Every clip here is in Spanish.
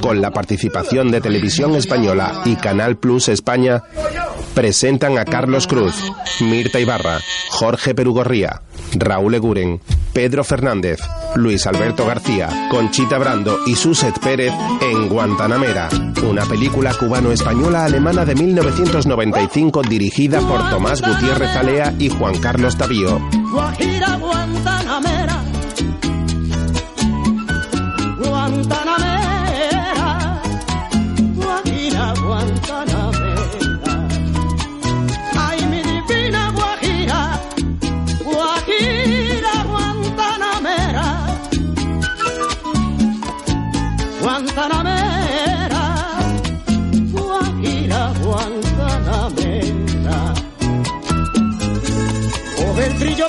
Con la participación de Televisión Española y Canal Plus España, presentan a Carlos Cruz, Mirta Ibarra, Jorge Perugorría, Raúl Eguren, Pedro Fernández, Luis Alberto García, Conchita Brando y Suset Pérez en Guantanamera, una película cubano-española alemana de 1995 dirigida por Tomás Gutiérrez Alea y Juan Carlos Tavío. Guajira Guantanamera,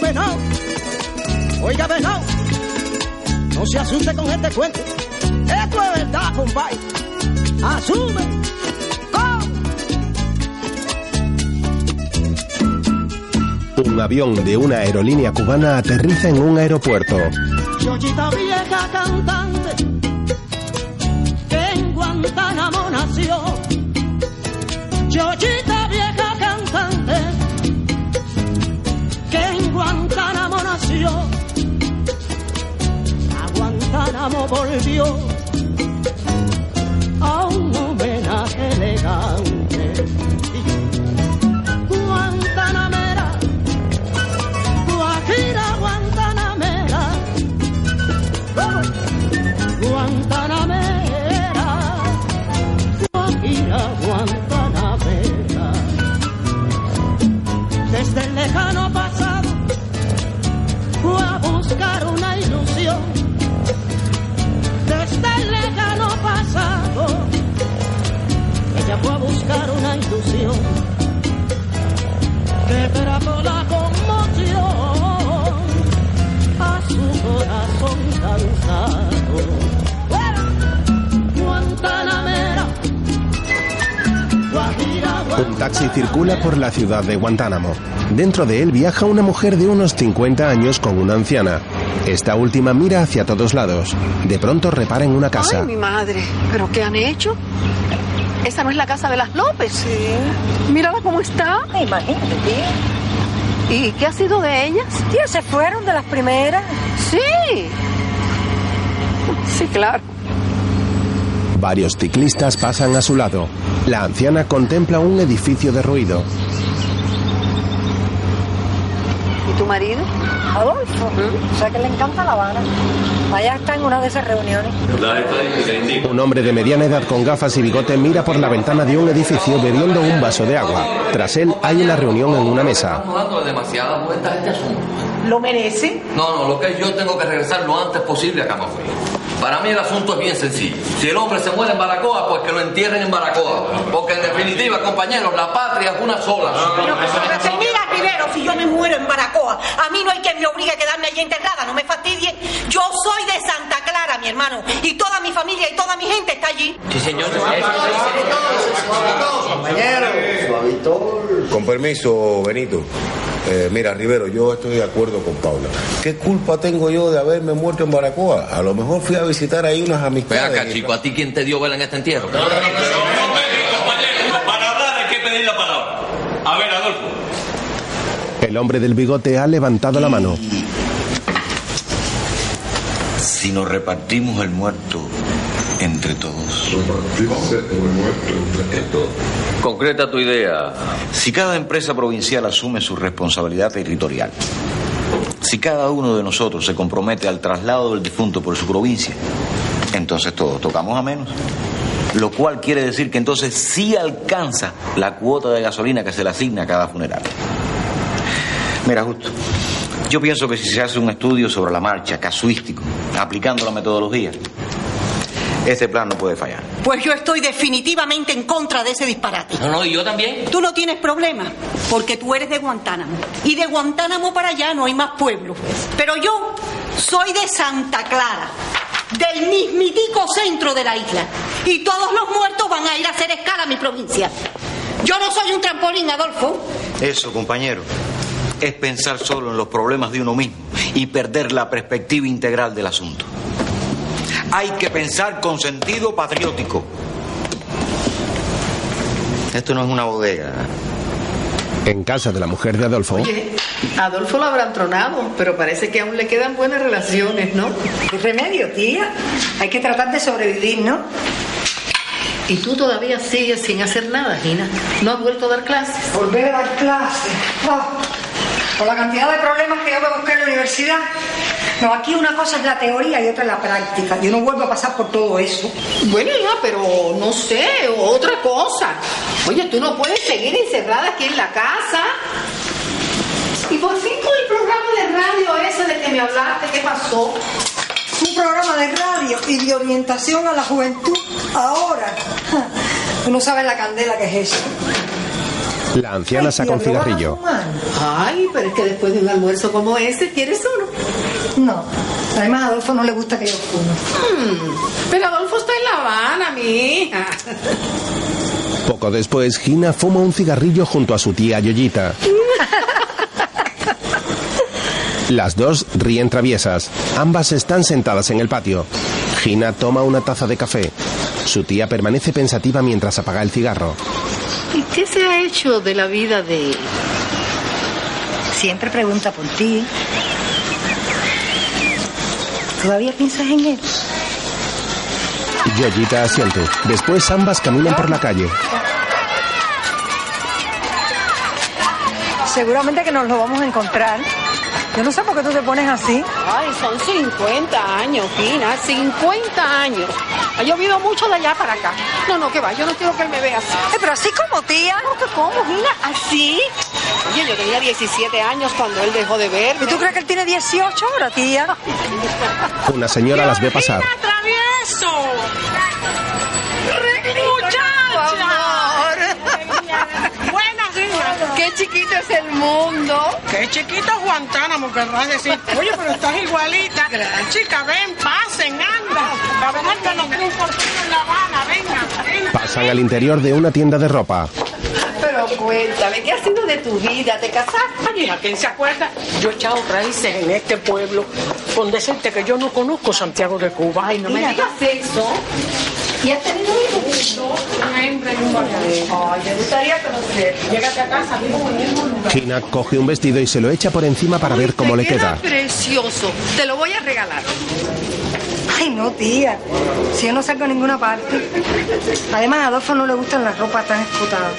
venado, oiga venado, no se asuste con este cuento, esto es verdad, compadre, asume, Un avión de una aerolínea cubana aterriza en un aeropuerto. Chochita vieja cantante, que en Guantánamo nació. Chochita vieja cantante, que en Guantánamo nació. A Guantánamo volvió a un homenaje elegante. Lejano pasado fue a buscar una ilusión. Desde el lejano pasado ella fue a buscar una ilusión que trajo la conmoción a su corazón cansado. Un taxi circula por la ciudad de Guantánamo. Dentro de él viaja una mujer de unos 50 años con una anciana. Esta última mira hacia todos lados. De pronto repara en una casa. Ay, mi madre. ¿Pero qué han hecho? Esa no es la casa de las López. Sí. Mírala cómo está. Imagínate. ¿Y qué ha sido de ellas? Tía, se fueron de las primeras. Sí. Sí, claro. Varios ciclistas pasan a su lado. La anciana contempla un edificio derruido. ¿Y tu marido? Adolfo. O sea que le encanta La Habana. Allá está en una de esas reuniones. Un hombre de mediana edad con gafas y bigote mira por la ventana de un edificio bebiendo un vaso de agua. Tras él hay una reunión en una mesa. Demasiadas vueltas este asunto. ¿Lo merece? No, no, lo que es yo tengo que regresar lo antes posible a Camagüey. Para mí el asunto es bien sencillo. Si el hombre se muere en Baracoa, pues que lo entierren en Baracoa. Porque en definitiva, compañeros, la patria es una sola. Pero, pero mira, Rivero, si yo me muero en Baracoa, a mí no hay quien me obligue a quedarme allí enterrada, no me fastidie. Yo soy de Santa Clara, mi hermano, y toda mi familia y toda mi gente está allí. Sí, señor. Con permiso, Benito. Eh, mira, Rivero, yo estoy de acuerdo con Paula. ¿Qué culpa tengo yo de haberme muerto en Baracoa? A lo mejor fui a visitar ahí unas amistades. acá, chico, ¿a ti quién te dio vela en este entierro? Para hablar hay que pedir la palabra. A ver, Adolfo. El hombre del bigote ha levantado la mano. Si nos repartimos el muerto entre todos. Concreta tu idea. Si cada empresa provincial asume su responsabilidad territorial, si cada uno de nosotros se compromete al traslado del difunto por su provincia, entonces todos tocamos a menos. Lo cual quiere decir que entonces sí alcanza la cuota de gasolina que se le asigna a cada funeral. Mira, justo. Yo pienso que si se hace un estudio sobre la marcha, casuístico, aplicando la metodología, este plan no puede fallar. Pues yo estoy definitivamente en contra de ese disparate. No, no, y yo también. Tú no tienes problema, porque tú eres de Guantánamo. Y de Guantánamo para allá no hay más pueblos. Pero yo soy de Santa Clara, del mismitico centro de la isla. Y todos los muertos van a ir a hacer escala a mi provincia. Yo no soy un trampolín, Adolfo. Eso, compañero, es pensar solo en los problemas de uno mismo y perder la perspectiva integral del asunto. Hay que pensar con sentido patriótico. Esto no es una bodega. En casa de la mujer de Adolfo, Oye, Adolfo lo habrán tronado, pero parece que aún le quedan buenas relaciones, ¿no? ¿Qué remedio, tía? Hay que tratar de sobrevivir, ¿no? Y tú todavía sigues sin hacer nada, Gina. ¿No has vuelto a dar clases? Volver a dar clases. Oh, Con la cantidad de problemas que yo me busqué en la universidad. No, aquí una cosa es la teoría y otra es la práctica. Yo no vuelvo a pasar por todo eso. Bueno, hija, pero no sé, otra cosa. Oye, tú no puedes seguir encerrada aquí en la casa. Y por fin con el programa de radio ese de que me hablaste, ¿qué pasó? Un programa de radio y de orientación a la juventud. Ahora. Tú no sabes la candela que es eso. La anciana saca un cigarrillo. Ay, pero es que después de un almuerzo como este, ¿quieres uno? No. Además, a Adolfo no le gusta que yo fume. Mm, pero Adolfo está en La Habana, mi hija. Poco después, Gina fuma un cigarrillo junto a su tía Yoyita. Las dos ríen traviesas. Ambas están sentadas en el patio. Gina toma una taza de café. Su tía permanece pensativa mientras apaga el cigarro. ¿Y qué se ha hecho de la vida de... Siempre pregunta por ti. ¿Todavía piensas en él? Yoyita asiente. Después ambas caminan por la calle. Seguramente que nos lo vamos a encontrar. Yo no sé por qué tú te pones así. Ay, son 50 años, Gina, 50 años. Ha llovido mucho de allá para acá. No, no, que va, yo no quiero que él me vea así. Eh, pero así como tía. No, que cómo, Gina, así. Oye, yo tenía 17 años cuando él dejó de verme. ¿Y tú crees que él tiene 18 ahora, tía? Una señora las ve pasar. travieso! ¡Qué chiquito es el mundo! Qué chiquito es Guantánamo, querrás decir. Oye, pero estás igualita. Chica, ven, pasen, anda. Tengo un porcino en La Habana. Venga, venga. Pasan al interior de una tienda de ropa. Pero cuéntame, ¿qué ha sido de tu vida? ¿Te casaste? Ay, hija, ¿quién se acuerda? Yo he echado raíces en este pueblo. Con decirte que yo no conozco Santiago de Cuba. Ay, no me digas eso. ¿Y has tenido hijos? Una hembra y un varón. Ay, me gustaría conocer. Llégate a casa, vivo en el mismo lugar. Gina coge un vestido y se lo echa por encima para ver cómo le queda. precioso. Te lo voy a regalar. Ay, no, tía. Si yo no salgo a ninguna parte. Además, a Adolfo no le gustan las ropas tan escotadas.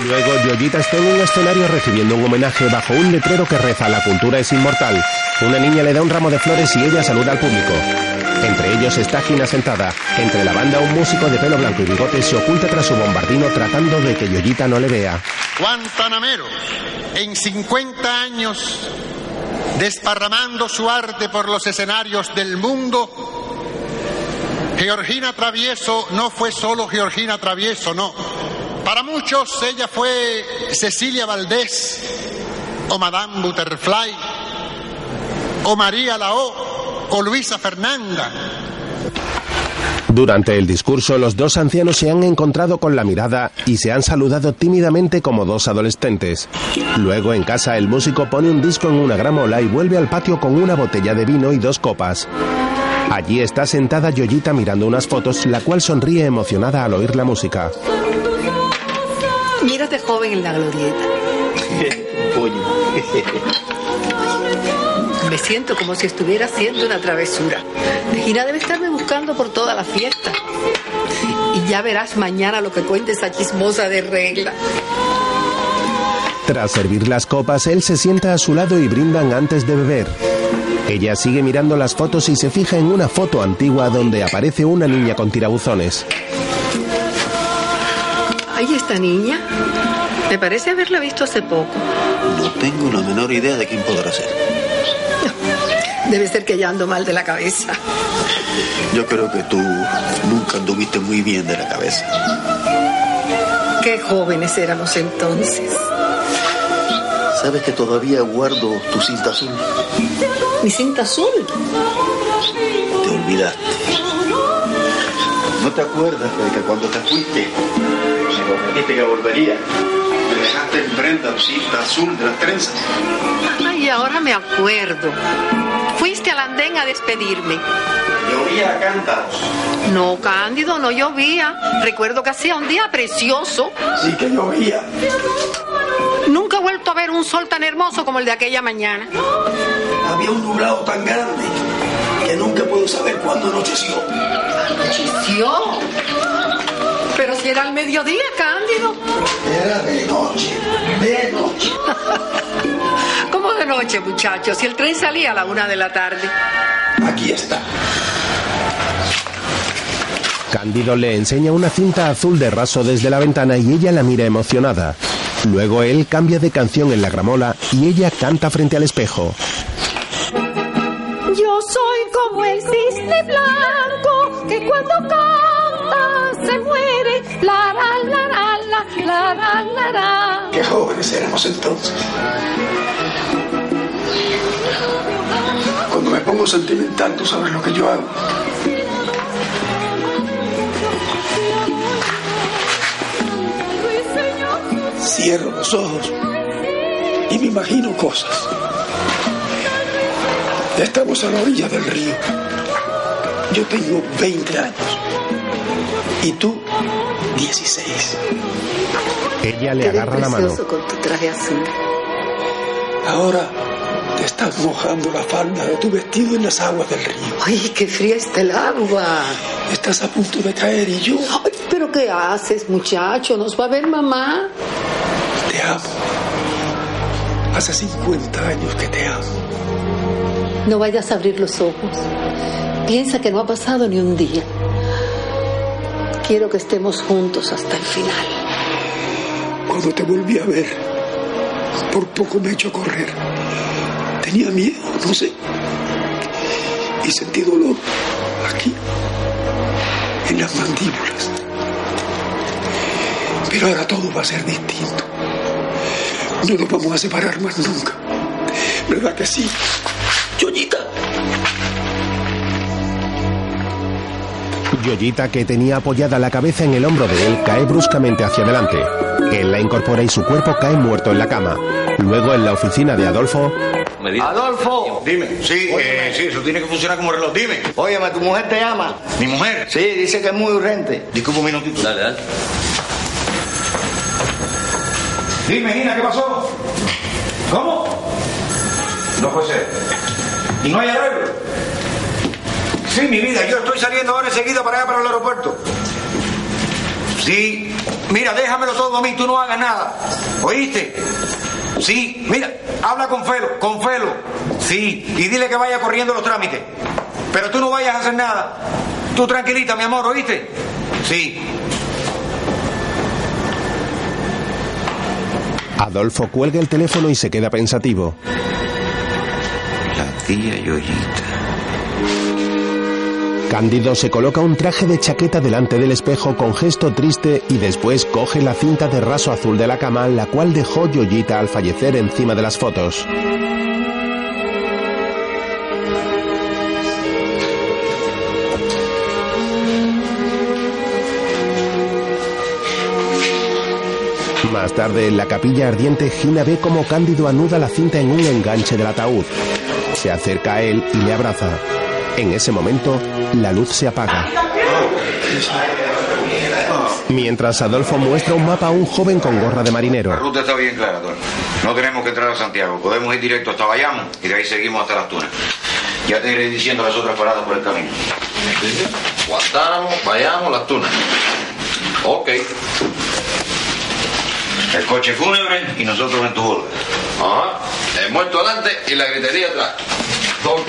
Luego, Yoyita está en un escenario recibiendo un homenaje bajo un letrero que reza La cultura es inmortal. Una niña le da un ramo de flores y ella saluda al público. Entre ellos está Gina sentada. Entre la banda, un músico de pelo blanco y bigote se oculta tras su bombardino tratando de que Yoyita no le vea. Guantanamero, en 50 años, desparramando su arte por los escenarios del mundo, Georgina Travieso no fue solo Georgina Travieso, no. Para muchos ella fue Cecilia Valdés, o Madame Butterfly, o María Lao, o Luisa Fernanda. Durante el discurso, los dos ancianos se han encontrado con la mirada y se han saludado tímidamente como dos adolescentes. Luego, en casa, el músico pone un disco en una gramola y vuelve al patio con una botella de vino y dos copas. Allí está sentada Yoyita mirando unas fotos, la cual sonríe emocionada al oír la música. Mírate joven en la glorieta. Me siento como si estuviera haciendo una travesura. Gina debe estarme buscando por toda la fiesta. Y ya verás mañana lo que cuente esa chismosa de regla. Tras servir las copas, él se sienta a su lado y brindan antes de beber. Ella sigue mirando las fotos y se fija en una foto antigua donde aparece una niña con tirabuzones. Esta niña. Me parece haberla visto hace poco. No tengo la menor idea de quién podrá ser. Debe ser que ya ando mal de la cabeza. Yo creo que tú nunca anduviste muy bien de la cabeza. Qué jóvenes éramos entonces. ¿Sabes que todavía guardo tu cinta azul? Mi cinta azul. Te olvidaste. ¿No te acuerdas de que cuando te fuiste me prometiste que volvería? Me dejaste en prenda cinta azul de las trenzas. Ay, ahora me acuerdo. Fuiste al andén a despedirme. Llovía a cántaros. No, Cándido, no llovía. Recuerdo que hacía un día precioso. Sí que llovía. Nunca he vuelto a ver un sol tan hermoso como el de aquella mañana. Había un nublado tan grande que nunca puedo saber cuándo anocheció. ¿Anocheció? Pero si era el mediodía, Cándido. Era de noche, de noche. ¿Cómo de noche, muchachos? Si el tren salía a la una de la tarde. Aquí está. Cándido le enseña una cinta azul de raso desde la ventana y ella la mira emocionada. Luego él cambia de canción en la gramola y ella canta frente al espejo. Yo soy como el cisne blanco que cuando canta se muere. La, la, la, la, la, Qué jóvenes éramos entonces. Cuando me pongo sentimental, tú sabes lo que yo hago. Cierro los ojos y me imagino cosas. Estamos a la orilla del río. Yo tengo 20 años. ¿Y tú? 16. Ella le agarra la mano. con tu traje azul. Ahora te estás mojando la falda de tu vestido en las aguas del río. Ay, qué fría está el agua. Estás a punto de caer y yo Ay, pero ¿qué haces, muchacho? ¿Nos va a ver mamá? te amo. Hace 50 años que te amo. No vayas a abrir los ojos. Piensa que no ha pasado ni un día. Quiero que estemos juntos hasta el final. Cuando te volví a ver, por poco me echó a correr. Tenía miedo, no sé. Y sentí dolor aquí, en las mandíbulas. Pero ahora todo va a ser distinto. No nos vamos a separar más nunca. ¿Verdad que sí? Yoyita. Yoyita, que tenía apoyada la cabeza en el hombro de él, cae bruscamente hacia adelante. Él la incorpora y su cuerpo cae muerto en la cama. Luego, en la oficina de Adolfo, Adolfo. Dime. Sí, eh, sí, eso tiene que funcionar como reloj. Dime. Óyeme, tu mujer te llama. ¿Mi mujer? Sí, dice que es muy urgente. Disculpa un minutito. Dale, dale. Dime, Nina, ¿qué pasó? ¿Cómo? No puede ser. ¿Y no hay arreglo? Sí, mi vida, yo estoy saliendo ahora enseguida para allá, para el aeropuerto. Sí, mira, déjamelo todo a mí, tú no hagas nada. ¿Oíste? Sí, mira, habla con Felo, con Felo. Sí, y dile que vaya corriendo los trámites. Pero tú no vayas a hacer nada. Tú tranquilita, mi amor, ¿oíste? Sí. Adolfo cuelga el teléfono y se queda pensativo. La tía Yoyita. Cándido se coloca un traje de chaqueta delante del espejo con gesto triste y después coge la cinta de raso azul de la cama, la cual dejó Yoyita al fallecer encima de las fotos. Más tarde, en la capilla ardiente, Gina ve cómo Cándido anuda la cinta en un enganche del ataúd. Se acerca a él y le abraza. En ese momento, la luz se apaga. Mientras Adolfo muestra un mapa a un joven con gorra de La marinero. ruta está bien clara, Don. No tenemos que entrar a Santiago. Podemos ir directo hasta Bayamo y de ahí seguimos hasta Las Tunas. Ya te iré diciendo las otras paradas por el camino. Guantánamo, vayamos, las tunas. Ok. El coche fúnebre y nosotros en tu bola. Ajá. El muerto adelante y la gritería atrás. Ok.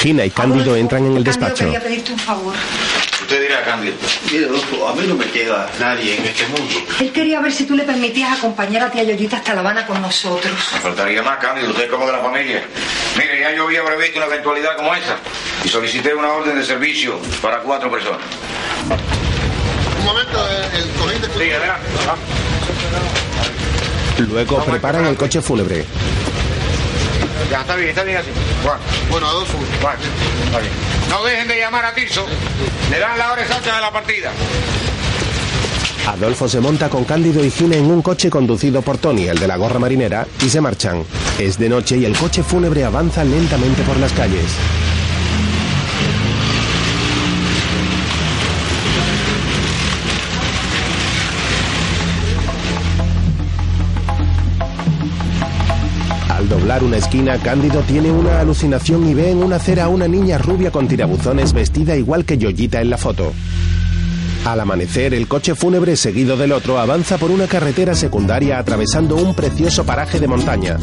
Gina y Cándido entran en el Cándido, despacho. quería pedirte un favor. Usted dirá, Cándido. Mira, Adolfo, a mí no me queda nadie en este mundo. Él quería ver si tú le permitías acompañar a tía Yoyita hasta La Habana con nosotros. Me faltaría más, Cándido. Usted es como de la familia. Mire, ya yo había previsto una eventualidad como esa y solicité una orden de servicio para cuatro personas. Un momento, el, el cojín de Sí, adelante. Luego preparan el coche fúnebre. Ya, está bien, está bien así. Bueno, Bueno, Adolfo, bueno, está bien. No dejen de llamar a Tirso. Le dan la hora exacta de la partida. Adolfo se monta con Cándido y Gina en un coche conducido por Tony, el de la gorra marinera, y se marchan. Es de noche y el coche fúnebre avanza lentamente por las calles. Doblar una esquina, Cándido tiene una alucinación y ve en una acera a una niña rubia con tirabuzones vestida igual que Yoyita en la foto. Al amanecer, el coche fúnebre seguido del otro avanza por una carretera secundaria atravesando un precioso paraje de montaña.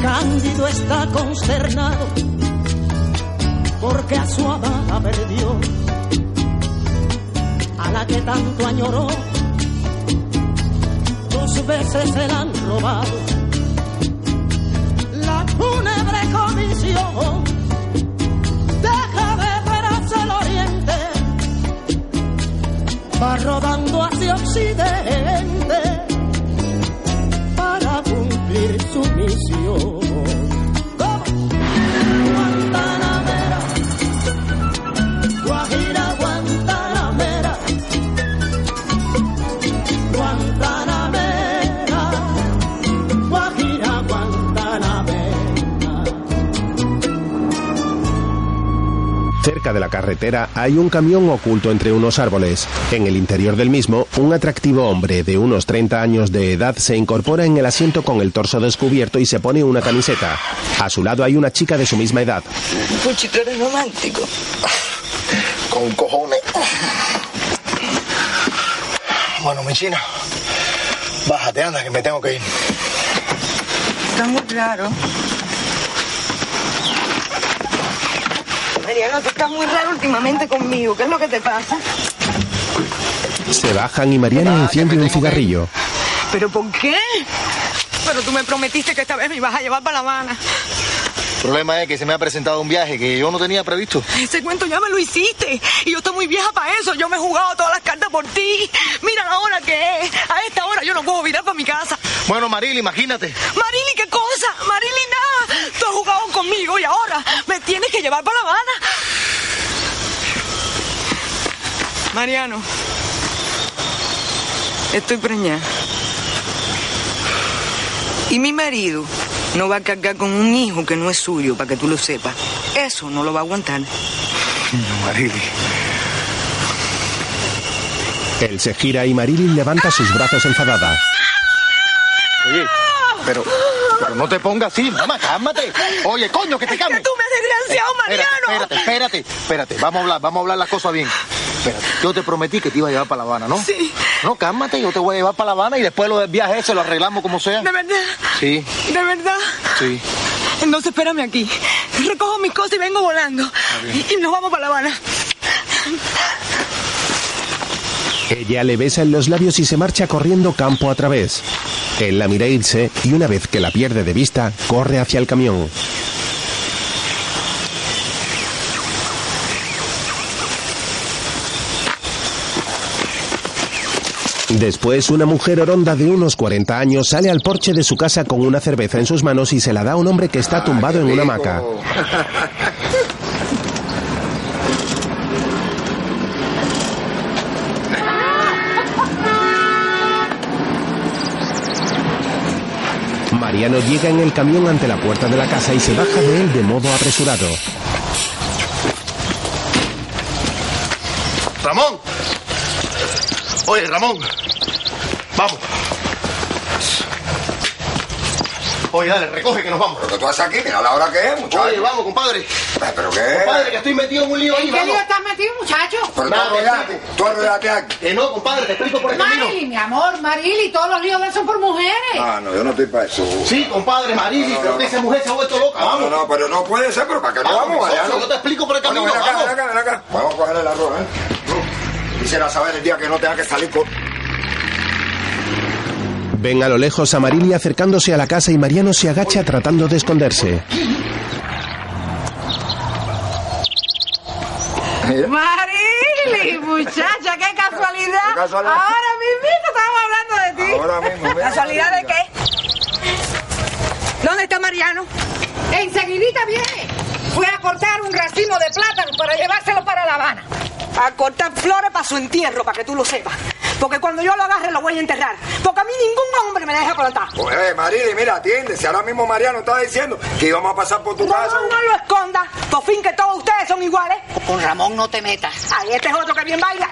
Cándido está consternado porque a su amada perdió, a la que tanto añoró. Dos veces se la han robado. Deja de ver hacia el oriente, va rodando hacia occidente para cumplir su misión. Cerca de la carretera hay un camión oculto entre unos árboles. En el interior del mismo, un atractivo hombre de unos 30 años de edad se incorpora en el asiento con el torso descubierto y se pone una camiseta. A su lado hay una chica de su misma edad. Tú eres romántico. Con cojones. Bueno, mi china, bájate, anda, que me tengo que ir. Está muy claro. Mariano, tú estás muy raro últimamente conmigo. ¿Qué es lo que te pasa? Se bajan y Mariano enciende un cigarrillo. ¿Pero por qué? Pero tú me prometiste que esta vez me ibas a llevar para La Habana. El problema es que se me ha presentado un viaje que yo no tenía previsto. Ese cuento ya me lo hiciste. Y yo estoy muy vieja para eso. Yo me he jugado todas las cartas por ti. Mira la hora que es. A esta hora yo no puedo virar para mi casa. Bueno, Maril, imagínate. Marili, ¿qué cosa? Marili, nada. Tú has jugado conmigo y ahora me tienes que llevar para La Habana. Mariano, estoy preñada. Y mi marido no va a cargar con un hijo que no es suyo, para que tú lo sepas. Eso no lo va a aguantar. No, Marili. Él se gira y Marilyn levanta sus brazos enfadada. Oye, pero, pero no te pongas así, mamá, cálmate. Oye, coño, que te calmes. tú me has desgraciado, Mariano. Espérate, espérate, espérate. Vamos a hablar, vamos a hablar las cosas bien. Espérate, yo te prometí que te iba a llevar para La Habana, ¿no? Sí. No, cálmate, yo te voy a llevar para La Habana y después lo del viaje ese lo arreglamos como sea. ¿De verdad? Sí, ¿De verdad? sí. Entonces espérame aquí. Recojo mis cosas y vengo volando. Y nos vamos para La Habana. Ella le besa en los labios y se marcha corriendo campo a través. Él la mira irse y una vez que la pierde de vista, corre hacia el camión. Después, una mujer oronda de unos 40 años sale al porche de su casa con una cerveza en sus manos y se la da a un hombre que está tumbado en una hamaca. Mariano llega en el camión ante la puerta de la casa y se baja de él de modo apresurado. Ramón. Oye, Ramón. Vamos. Oye, dale, recoge que nos vamos. ¿Pero qué tú haces aquí? Mira la hora que es, muchacho. Oye, vamos, compadre. ¿Pero qué? Compadre, que estoy metido en un lío ahí, ¿En qué lío vamos. estás metido, muchacho? Pero tú Nada, arreglate, tú arreglate aquí. Que no, compadre, te explico por el camino. Marili, mi amor, Marili, todos los líos de eso son por mujeres. Ah, no, yo no estoy para eso. Sí, compadre, Marili, No, no, no, que no. esa mujer se ha vuelto loca, No, vamos. no, no, pero no puede ser, pero ¿para qué no Vamos, allá? socio, yo te explico por el camino, Bueno, ven acá, vamos. ven acá, ven acá. Vamos a coger el arroz, ¿eh? Quisiera saber el día que no tenga que salir con... Ven a lo lejos a Marili acercándose a la casa y Mariano se agacha tratando de esconderse. Marili, muchacha, qué casualidad. Qué casualidad. Ahora mismo estábamos hablando de ti. Ahora mismo, mira. ¿Casualidad de qué? ¿Dónde está Mariano? Enseguidita viene. Fue a cortar un racimo de plátano para llevárselo para La Habana. A cortar flores para su entierro, para que tú lo sepas. Porque cuando yo lo agarre lo voy a enterrar. Porque a mí ningún hombre me deja plantar. Pues, eh, Marili, mira, atiende. Si ahora mismo Mariano estaba diciendo que íbamos a pasar por tu No, casa. no, no lo esconda. Por fin que todos ustedes son iguales. Con Ramón no te metas. Ahí este es otro que bien baila.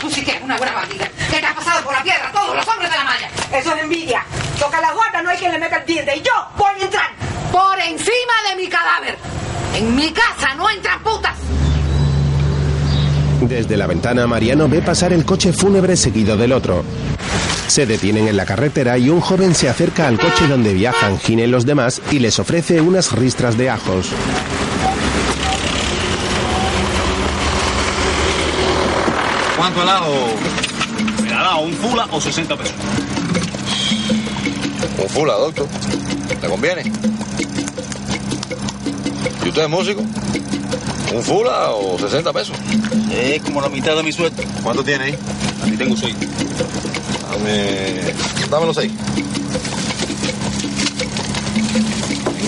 Tú sí que eres una buena bandida. ¿Qué te has pasado por la piedra? Todos los hombres de la malla. Eso es envidia. Toca la guarda, no hay quien le meta el diente. Y yo voy a entrar. Por encima de mi cadáver. En mi casa no entran putas. Desde la ventana, Mariano ve pasar el coche fúnebre seguido del otro. Se detienen en la carretera y un joven se acerca al coche donde viajan Gine y los demás y les ofrece unas ristras de ajos. ¿Cuánto el ajo? Me ha dado un fula o 60 pesos. Un fula, doctor. ¿Le conviene? ¿Y usted es músico? ¿Un fula o 60 pesos? Es como la mitad de mi sueldo. ¿Cuánto tiene ahí? Aquí tengo seis. Dame. Dame los seis.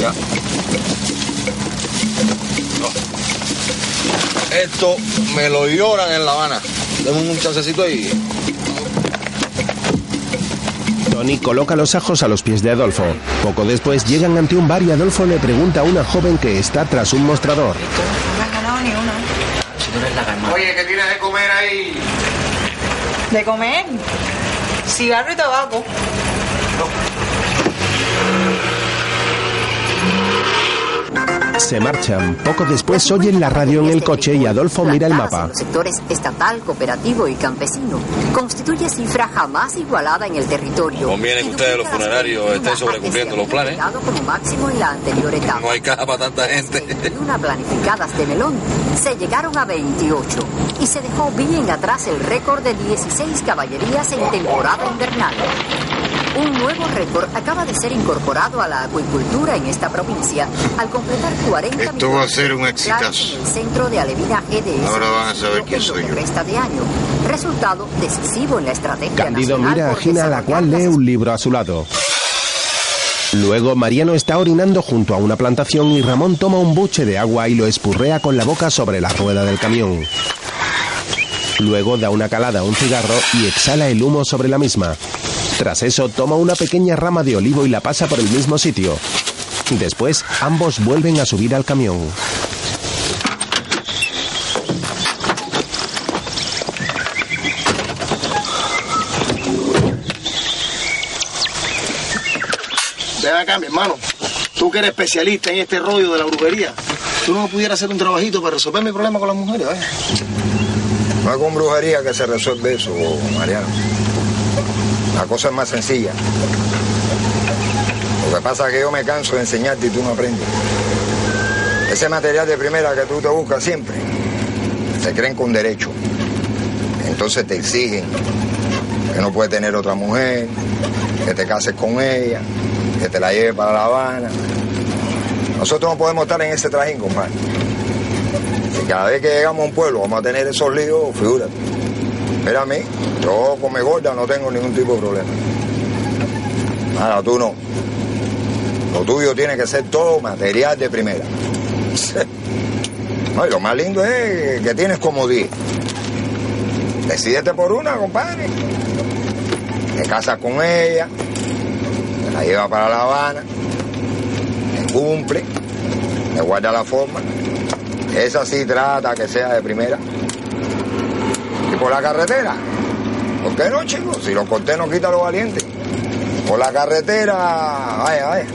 Ya. No. Esto me lo lloran en La Habana. Deme un chancecito ahí. Tony coloca los ajos a los pies de Adolfo. Poco después llegan ante un bar y Adolfo le pregunta a una joven que está tras un mostrador. No ni una. Oye, ¿qué tienes de comer ahí? ¿De comer? Cigarro y tabaco. Se marchan. Poco después oyen la radio en el coche y Adolfo mira el mapa. los sectores estatal, cooperativo y campesino constituye cifra jamás igualada en el territorio. Conviene que ustedes, los funerarios, estén sobrecumpliendo los planes. Como máximo en la anterior etapa. No hay caja para tanta gente. Una planificadas de melón se llegaron a 28 y se dejó bien atrás el récord de 16 caballerías en temporada invernal. Un nuevo récord acaba de ser incorporado a la acuicultura en esta provincia al completar 40 Esto va a ser un exitazo. en el centro de Alevina GDS. Ahora van a saber quién soy yo. Resta de año. Resultado decisivo en la estrategia Candido nacional mira a Gina, la cual lee un libro a su lado. Luego Mariano está orinando junto a una plantación y Ramón toma un buche de agua y lo espurrea con la boca sobre la rueda del camión. Luego da una calada a un cigarro y exhala el humo sobre la misma. Tras eso toma una pequeña rama de olivo y la pasa por el mismo sitio. Después ambos vuelven a subir al camión. Ven acá, mi hermano. Tú que eres especialista en este rollo de la brujería, tú no pudieras hacer un trabajito para resolver mi problema con las mujeres, ¿eh? No es con brujería que se resuelve eso, Mariano. La cosa es más sencilla. Lo que pasa es que yo me canso de enseñarte y tú no aprendes. Ese material de primera que tú te buscas siempre, se creen con derecho. Entonces te exigen que no puedes tener otra mujer, que te cases con ella, que te la lleves para La Habana. Nosotros no podemos estar en ese trajín, compadre. Si cada vez que llegamos a un pueblo vamos a tener esos líos, figúrate. Mira a mí, yo come gorda no tengo ningún tipo de problema. Ahora tú no. Lo tuyo tiene que ser todo material de primera. No, lo más lindo es que tienes como 10. Decídete por una, compadre. Te casas con ella, te la llevas para La Habana, te cumple, te guarda la forma. Esa sí trata que sea de primera. Por la carretera, ¿por qué no, chicos? Si los cortés no quitan los valientes. Por la carretera, vaya, vaya.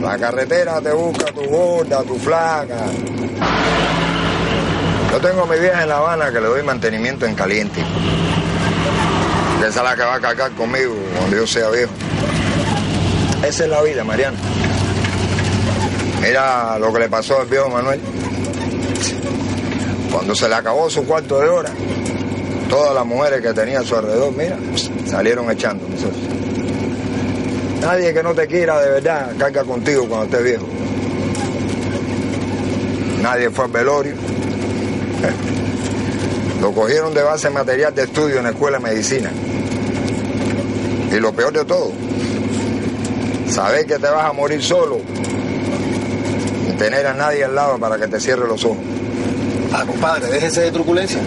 La carretera te busca tu gorda, tu flaca. Yo tengo a mi vieja en La Habana que le doy mantenimiento en caliente. Esa es la que va a cargar conmigo cuando yo sea viejo. Esa es la vida, Mariano. Mira lo que le pasó al viejo Manuel. Cuando se le acabó su cuarto de hora, todas las mujeres que tenía a su alrededor, mira, salieron echando. Nadie que no te quiera de verdad carga contigo cuando estés viejo. Nadie fue al velorio. Lo cogieron de base material de estudio en la escuela de medicina. Y lo peor de todo, saber que te vas a morir solo y tener a nadie al lado para que te cierre los ojos. Ah, compadre, déjese de truculencia.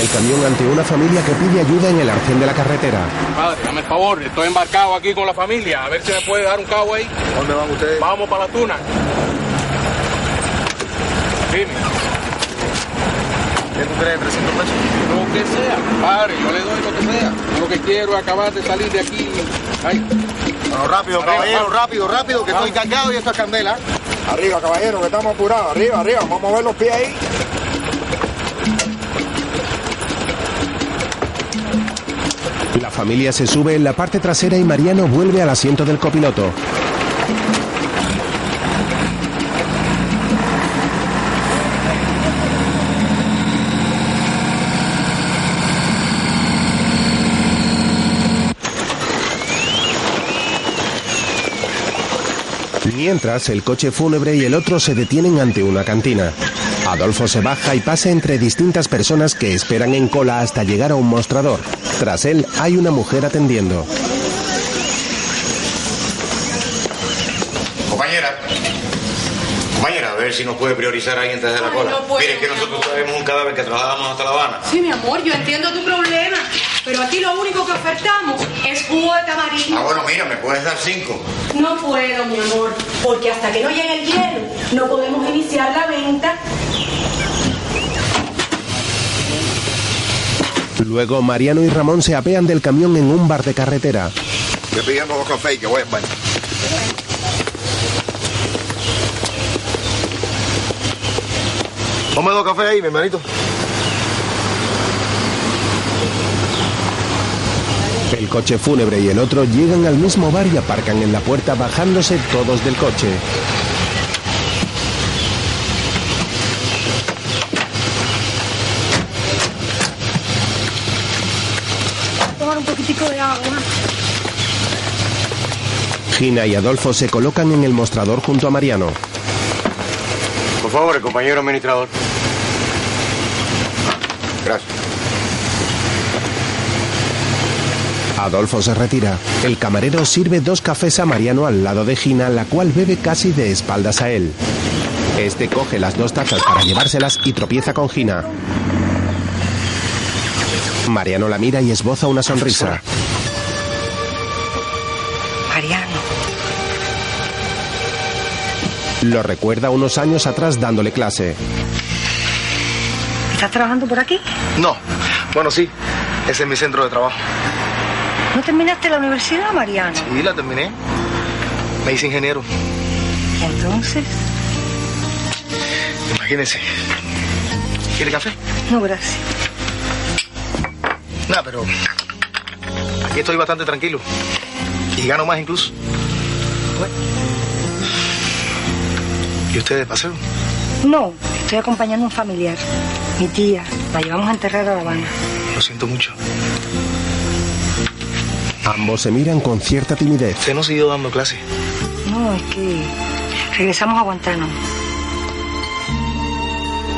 El camión ante una familia que pide ayuda en el arcén de la carretera. Padre, dame el favor, estoy embarcado aquí con la familia. A ver si me puede dar un cabo ahí. ¿Dónde van ustedes? Vamos para la tuna. Dime. ¿Qué tú crees? ¿300 pesos? Lo que sea, pare, yo le doy lo que sea. Yo lo que quiero es acabar de salir de aquí. Ay. Bueno, rápido, Arriba, caballero, vamos. rápido, rápido, que estoy cargado y esto es candela. Arriba, caballero, que estamos apurados. Arriba, arriba, vamos a mover los pies ahí. La familia se sube en la parte trasera y Mariano vuelve al asiento del copiloto. Mientras, el coche fúnebre y el otro se detienen ante una cantina. Adolfo se baja y pasa entre distintas personas que esperan en cola hasta llegar a un mostrador. Tras él hay una mujer atendiendo. Compañera. Compañera, a ver si nos puede priorizar ahí antes de la Ay, cola. no puedo, Mire, que nosotros traemos un cadáver que trasladamos hasta La Habana. Sí, mi amor, yo entiendo tu problema, pero aquí lo único que ofertamos es jugo de tamarindo. Ah, bueno, mira, me puedes dar cinco. No puedo, mi amor, porque hasta que no llegue el hielo no podemos iniciar la venta. Luego Mariano y Ramón se apean del camión en un bar de carretera. Estoy pidiendo dos cafés y que voy al baño. Ponme dos cafés ahí, mi hermanito. El coche fúnebre y el otro llegan al mismo bar y aparcan en la puerta bajándose todos del coche. Tomar un poquitico de agua. Gina y Adolfo se colocan en el mostrador junto a Mariano. Por favor, el compañero administrador. Gracias. Adolfo se retira. El camarero sirve dos cafés a Mariano al lado de Gina, la cual bebe casi de espaldas a él. Este coge las dos tazas para llevárselas y tropieza con Gina. Mariano la mira y esboza una sonrisa. Lo recuerda unos años atrás dándole clase. ¿Estás trabajando por aquí? No. Bueno, sí. Ese es mi centro de trabajo. ¿No terminaste la universidad, Mariano? Y la terminé. Me hice ingeniero. ¿Y entonces? Imagínese. ¿Quiere café? No, gracias. Nada, pero aquí estoy bastante tranquilo. Y gano más incluso. ¿Y usted de paseo? No, estoy acompañando a un familiar. Mi tía. La llevamos a enterrar a La Habana. Lo siento mucho. Ambos se miran con cierta timidez. ¿Usted no siguió dando clase? No, es que regresamos a Guantánamo.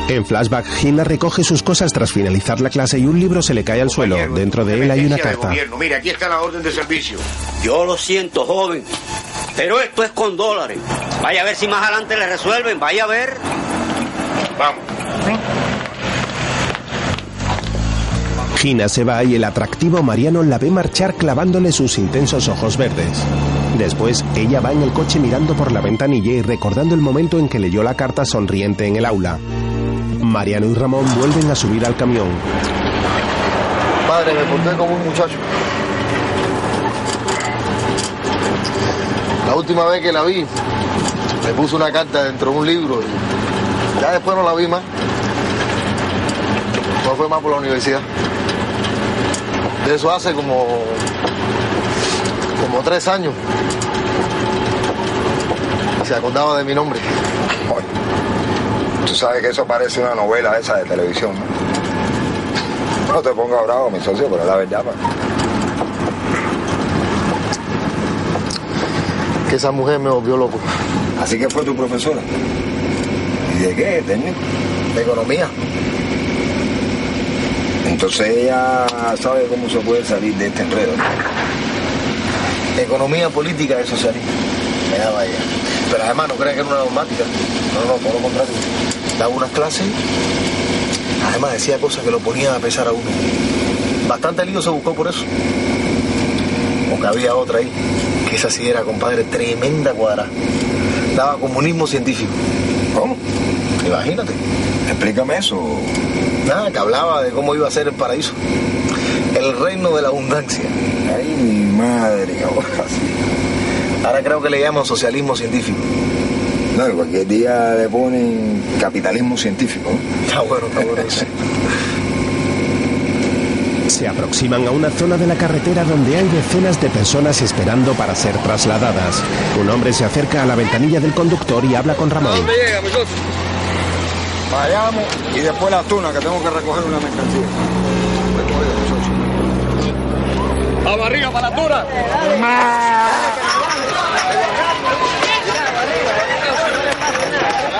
En flashback, Gina recoge sus cosas tras finalizar la clase y un libro se le cae al suelo. Dentro de él hay una carta. Mira, aquí está la orden de servicio. Yo lo siento, joven, pero esto es con dólares. Vaya a ver si más adelante le resuelven, vaya a ver. Vamos. Gina se va y el atractivo Mariano la ve marchar clavándole sus intensos ojos verdes. Después, ella va en el coche mirando por la ventanilla y recordando el momento en que leyó la carta sonriente en el aula. Mariano y Ramón vuelven a subir al camión. Padre, me porté como un muchacho. La última vez que la vi, me puso una carta dentro de un libro y ya después no la vi más. No fue más por la universidad. De eso hace como. como tres años. Se acordaba de mi nombre. Tú sabes que eso parece una novela esa de televisión, ¿no? No te pongas bravo, mi socio, pero la verdad. Que esa mujer me volvió loco. Así que fue tu profesora. ¿Y de qué? ¿Técnico? De economía. Entonces ella sabe cómo se puede salir de este enredo. Economía política y socialismo. Ya vaya. Pero además no crean que era una dogmática. No, no, todo lo contrario. Daba unas clases. Además decía cosas que lo ponían a pesar a uno. Bastante lío se buscó por eso. Porque había otra ahí, que esa sí era, compadre, tremenda cuadra. Daba comunismo científico. ¿Cómo? Imagínate. Explícame eso. Nada, que hablaba de cómo iba a ser el paraíso. El reino de la abundancia. Ay, mi madre, ahora sí. Ahora creo que le llaman socialismo científico. No, cualquier día le ponen capitalismo científico. Está bueno, está bueno. Se aproximan a una zona de la carretera donde hay decenas de personas esperando para ser trasladadas. Un hombre se acerca a la ventanilla del conductor y habla con Ramón. llega, muchachos? Vayamos y después la tuna, que tengo que recoger una mercancía. ¡A barriga para la tuna!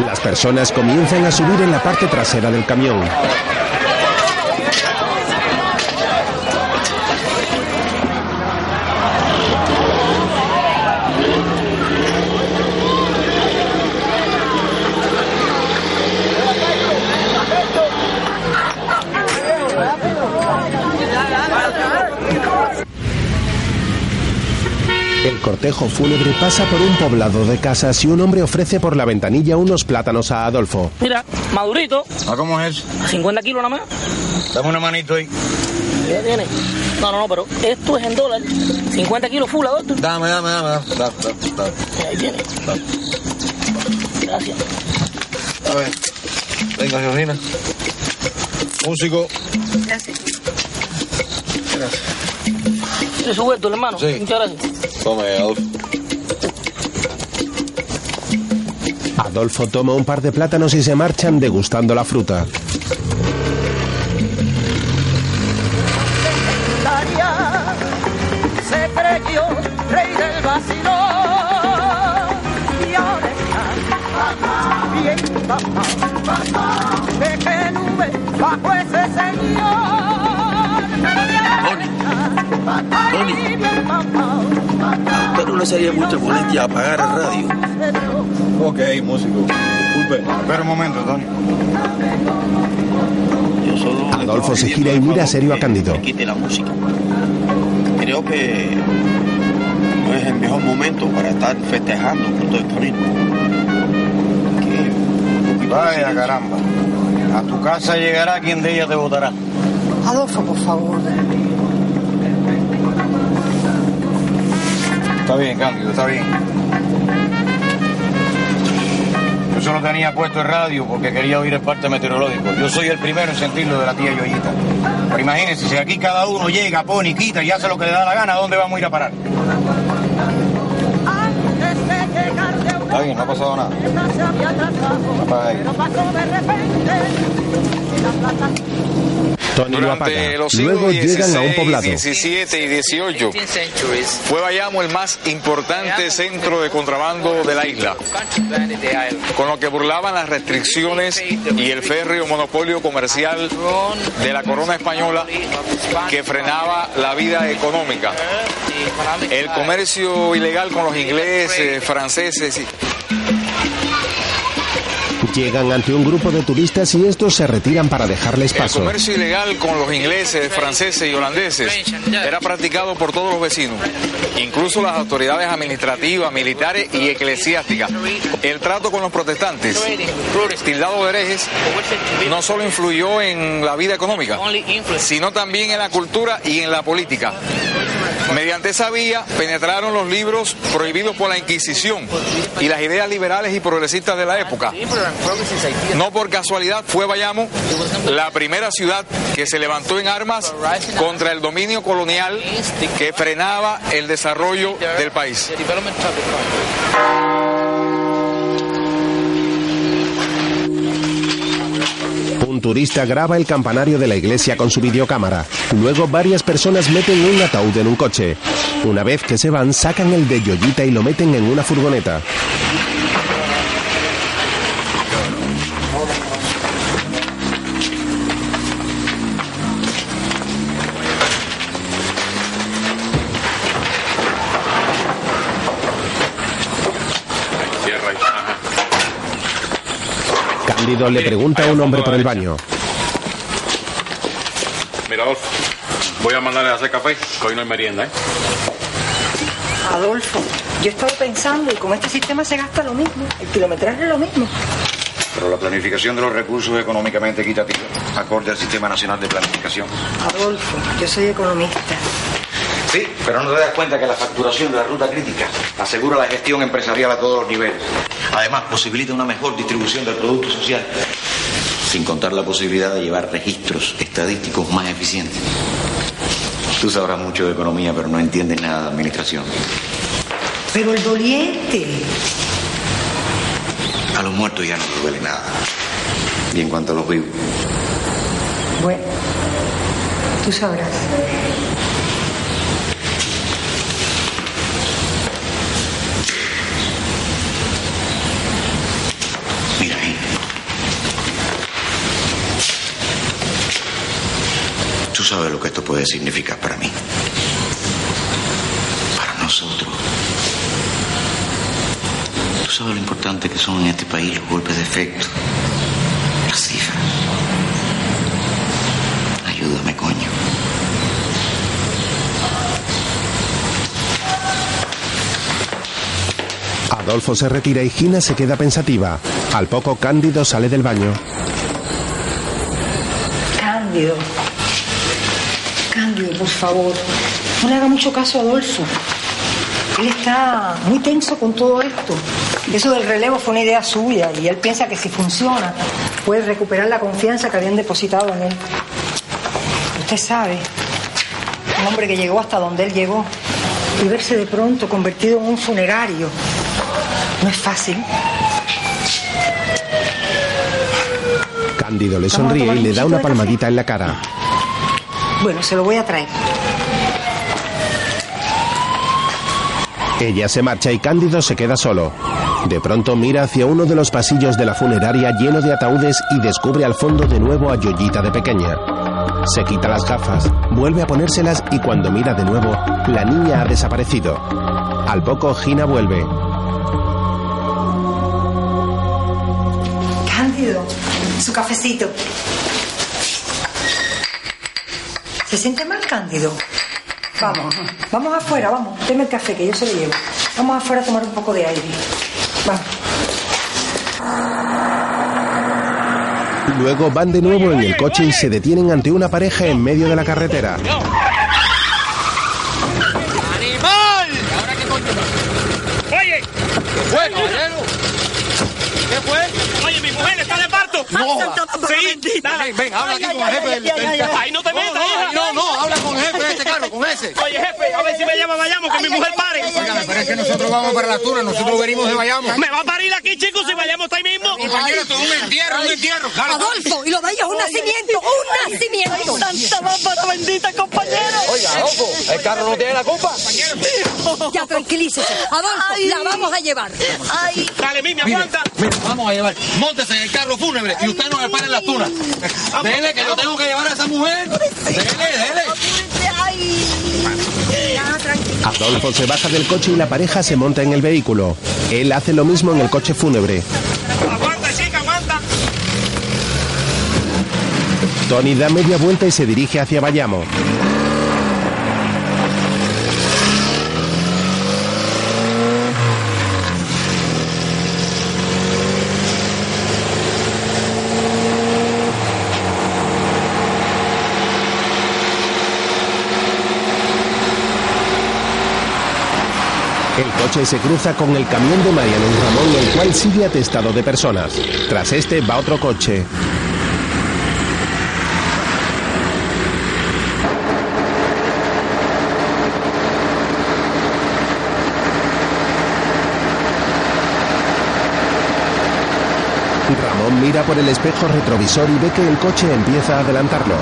Las personas comienzan a subir en la parte trasera del camión. El cortejo fúnebre pasa por un poblado de casas y un hombre ofrece por la ventanilla unos plátanos a Adolfo. Mira, madurito, ¿A cómo es? 50 kilos nada más. Dame una manito ahí. ¿Qué tiene? No, no, no, pero esto es en dólar. 50 kilos full, adulto. Dame, dame, dame. dame, dame, dame, dame. Ahí tiene. Gracias. A ver. Venga, Georgina. Músico. Gracias. ¿Tiene su vuelto, hermano? Sí. Muchas gracias. Tome, Adolfo. Adolfo toma un par de plátanos y se marchan degustando la fruta. Tony, pero no sería mucha molestia apagar el radio. Ok, músico. Disculpe. Espera un momento, Tony. Yo solo Adolfo se gira y mira serio a Cándido. quite la música. Creo que no es el mejor momento para estar festejando por todo el camino. Vaya caramba. A tu casa llegará quien de ella te votará. Adolfo, por favor. Está bien, Cándido, está bien. Yo solo tenía puesto el radio porque quería oír el parte meteorológico. Yo soy el primero en sentirlo de la tía Yoyita. Pero imagínense, si aquí cada uno llega, pone, quita y hace lo que le da la gana, ¿a dónde vamos a ir a parar? Está bien, no ha pasado nada. Apaga lo. Durante los Luego siglos llegan a un poblado. 17 y 18 fue Bayamo el más importante centro de contrabando de la isla, con lo que burlaban las restricciones y el férreo monopolio comercial de la corona española que frenaba la vida económica. El comercio ilegal con los ingleses, franceses y Llegan ante un grupo de turistas y estos se retiran para dejarles El paso. comercio ilegal con los ingleses, franceses y holandeses era practicado por todos los vecinos, incluso las autoridades administrativas, militares y eclesiásticas. El trato con los protestantes, tildados de herejes, no solo influyó en la vida económica, sino también en la cultura y en la política. Mediante esa vía penetraron los libros prohibidos por la Inquisición y las ideas liberales y progresistas de la época. No por casualidad fue Bayamo la primera ciudad que se levantó en armas contra el dominio colonial que frenaba el desarrollo del país. Un turista graba el campanario de la iglesia con su videocámara. Luego varias personas meten un ataúd en un coche. Una vez que se van, sacan el de Yoyita y lo meten en una furgoneta. Cándido le pregunta a un hombre por el baño. Mira, Adolfo, voy a mandarle a hacer café, que hoy no hay merienda, ¿eh? Adolfo, yo he estado pensando y con este sistema se gasta lo mismo. El kilometraje es lo mismo. Pero la planificación de los recursos es económicamente equitativa, acorde al Sistema Nacional de Planificación. Adolfo, yo soy economista. Sí, pero no te das cuenta que la facturación de la ruta crítica asegura la gestión empresarial a todos los niveles. Además, posibilita una mejor distribución del producto social, sin contar la posibilidad de llevar registros estadísticos más eficientes. Tú sabrás mucho de economía, pero no entiendes nada de administración. Pero el doliente. A los muertos ya no les duele nada. Y en cuanto a los vivos, Bueno, tú sabrás. mira ahí. Tú sabes lo que esto puede significar para mí. Para nosotros. Tú sabes lo importante que son en este país los golpes de efecto. Las cifras. Ayúdame, coño. Adolfo se retira y Gina se queda pensativa. Al poco, Cándido sale del baño. Cándido. Por favor. No le haga mucho caso a Adolfo. Él está muy tenso con todo esto. Eso del relevo fue una idea suya y él piensa que si funciona puede recuperar la confianza que habían depositado en él. Usted sabe, un hombre que llegó hasta donde él llegó y verse de pronto convertido en un funerario no es fácil. Cándido le sonríe y le da una palmadita en la cara. Bueno, se lo voy a traer. Ella se marcha y Cándido se queda solo. De pronto mira hacia uno de los pasillos de la funeraria lleno de ataúdes y descubre al fondo de nuevo a Yoyita de pequeña. Se quita las gafas, vuelve a ponérselas y cuando mira de nuevo, la niña ha desaparecido. Al poco, Gina vuelve. Cándido, su cafecito. ¿Se siente mal, Cándido? Vamos, vamos afuera, vamos. Deme el café que yo se lo llevo. Vamos afuera a tomar un poco de aire. Vamos. Luego van de nuevo en el coche y se detienen ante una pareja en medio de la carretera. ¡Animal! ¿Ahora qué coño? Oye, ¿qué fue, caballero? ¿Qué fue? Oye, mi mujer está de parto. No. Sí, dale. Ven, ven, habla aquí con el jefe Ahí no te No, no, habla con el jefe de este carro, con ese. Oye, jefe, a ver si me llama Bayamo, que mi mujer pare. Oigan, pero es que nosotros vamos para la tuna, nosotros venimos de Bayamo. ¿Me va a parir aquí, chicos, si Bayamo está ahí mismo? Compañero, esto es un entierro, un entierro. Adolfo, y lo de ella es un nacimiento, un nacimiento. Tanta lámpara bendita, compañero. Oiga, Adolfo, el carro no tiene la culpa. Ya tranquilícese. Adolfo, la vamos a llevar. Ay. Dale, Mimi, aguanta. mire, vamos a llevar. Móntese en el carro fúnebre y usted no me para en la tuna. Dele, que yo tengo que llevar a esa mujer. Dele, dele. Adolfo se baja del coche y la pareja se monta en el vehículo. Él hace lo mismo en el coche fúnebre. Aguanta, chica, aguanta. Tony da media vuelta y se dirige hacia Bayamo. El coche se cruza con el camión de Mariano Ramón, el cual sigue atestado de personas. Tras este va otro coche. Ramón mira por el espejo retrovisor y ve que el coche empieza a adelantarlos.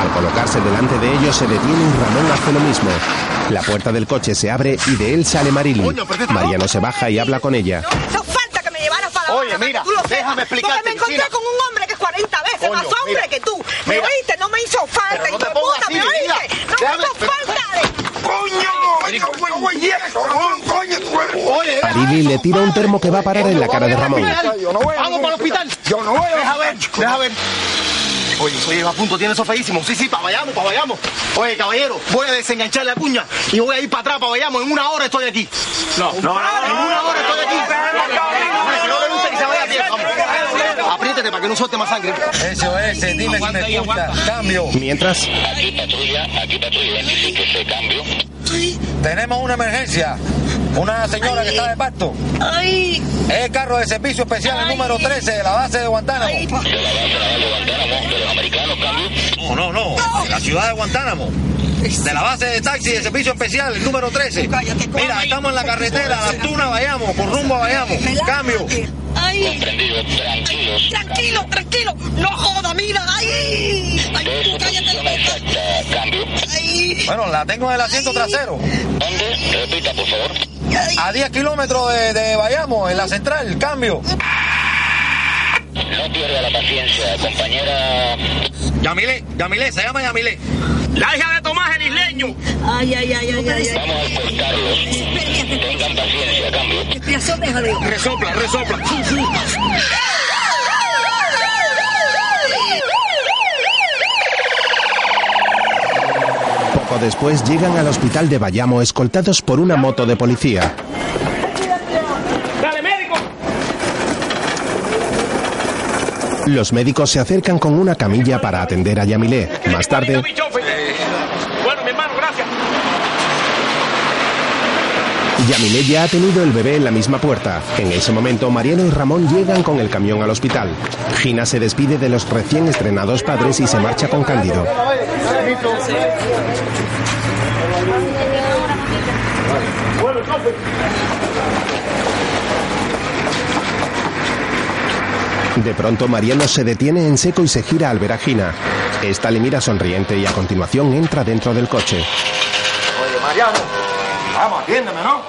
Al colocarse delante de ellos se detiene y Ramón hace lo mismo. La puerta del coche se abre y de él sale Marilyn. Mariano se baja y habla con ella. Hizo falta que me llevaras para la Oye, mira, para que tú lo sepas, déjame explicarte, Porque me encontré Cristina. con un hombre que es 40 veces Coño, más hombre mira. que tú. ¿Me Mira. oíste? No me hizo falta, Pero no te pongas puta, así, ¿me mira. oíste? No me hizo falta de... Marilyn le tira un termo que va a parar en la cara de Ramón. Vamos para el hospital. Yo no voy. Deja ver, deja ver. Oye, oye, a punto tiene eso feísimo. Sí, sí, para vayamos, para vayamos. Oye, caballero, voy a desenganchar la cuña y voy a ir para atrás, para vayamos. En una hora estoy aquí. No, no, no, en una hora estoy aquí. Hombre, que no le gusta que se vaya a tiempo. vamos. Para que no suelte más sangre. SOS, dime si me escucha. Cambio. Mientras, Aquí patrulla, aquí patrulla, identifíquese, cambio. Tenemos una emergencia. Una señora que está de parto. Ay. Es el carro de servicio especial el número 13 de la base de Guantánamo. De la base de Guantánamo, de los americanos, cambio. No, no, no. De la ciudad de Guantánamo. De la base de taxi de servicio especial, el número 13. Mira, estamos en la carretera, Las Tunas, vayamos, por rumbo a Bayamo. Cambio. Ay. Comprendido, tranquilos. Tranquilo, tranquilo. No joda, mira. Ay. Ay, tú cállate. Cambio. Ay. Bueno, la tengo en el asiento trasero. ¿Dónde? Repita, por favor. A 10 kilómetros de, de Bayamo, en la central. Cambio. No pierda la paciencia, compañera. Yamile, Yamile, se llama Yamile. La hija de Tomás el isleño. Ay, ay, ay, ay, ay. Vamos a escoltarlos. Tengan paciencia, cambio. Respiración, déjale. Resopla, resopla. poco después llegan al hospital de Bayamo escoltados por una moto de policía. Dale, médico. Los médicos se acercan con una camilla para atender a Yamilé. Más tarde, Mi chofer. Bueno, mi hermano, gracias. Yamilé ya ha tenido el bebé en la misma puerta. En ese momento, Mariano y Ramón llegan con el camión al hospital. Gina se despide de los recién estrenados padres y se marcha con Cándido. De pronto, Mariano se detiene en seco y se gira al ver a Gina. Esta le mira sonriente y a continuación entra dentro del coche. Oye, Mariano. Vamos, atiéndeme, ¿no?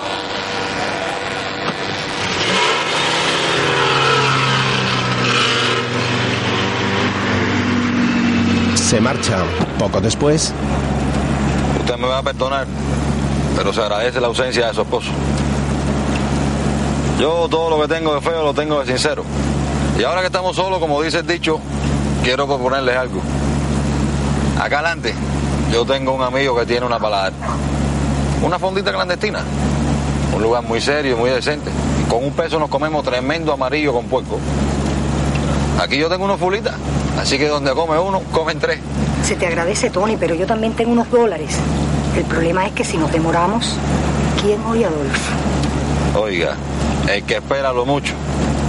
Se marcha. Poco después, Usted me va a perdonar, pero se agradece la ausencia de su esposo. Yo todo lo que tengo de feo lo tengo de sincero. Y ahora que estamos solos, como dice el dicho, quiero proponerles algo. Acá adelante, yo tengo un amigo que tiene una palabra. Una fondita clandestina. Un lugar muy serio, muy decente. Con un peso nos comemos tremendo amarillo con puerco. Aquí yo tengo unos fulitas. Así que donde come uno, comen tres. Se te agradece, Tony, pero yo también tengo unos dólares. El problema es que si nos demoramos, ¿quién oye a Adolfo? Oiga, el que espera lo mucho,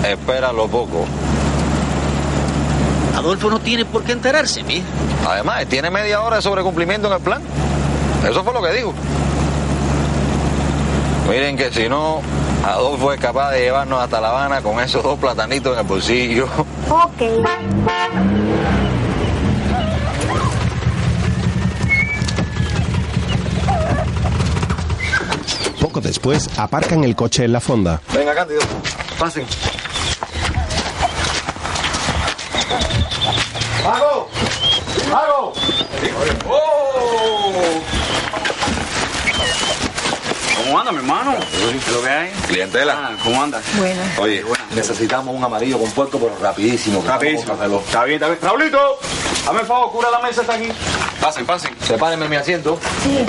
espera lo poco. Adolfo no tiene por qué enterarse, mija. Además, tiene media hora de sobrecumplimiento en el plan. Eso fue lo que dijo. Miren que si no, Adolfo es capaz de llevarnos hasta La Habana con esos dos platanitos en el bolsillo. Ok. Poco después, aparcan el coche en la fonda. Venga, Cándido, pasen. ¡Mago! ¡Mago! ¿Cómo anda, mi hermano? ¿Qué es lo que hay? Clientela. Ah, ¿Cómo anda? Bueno. Oye, necesitamos un amarillo con puerco, pero rapidísimo. Rapidísimo. Está bien, está bien. Raulito, dame el favor, cura la mesa, está aquí. Pasen, pasen. Sepárenme mi asiento. Sí.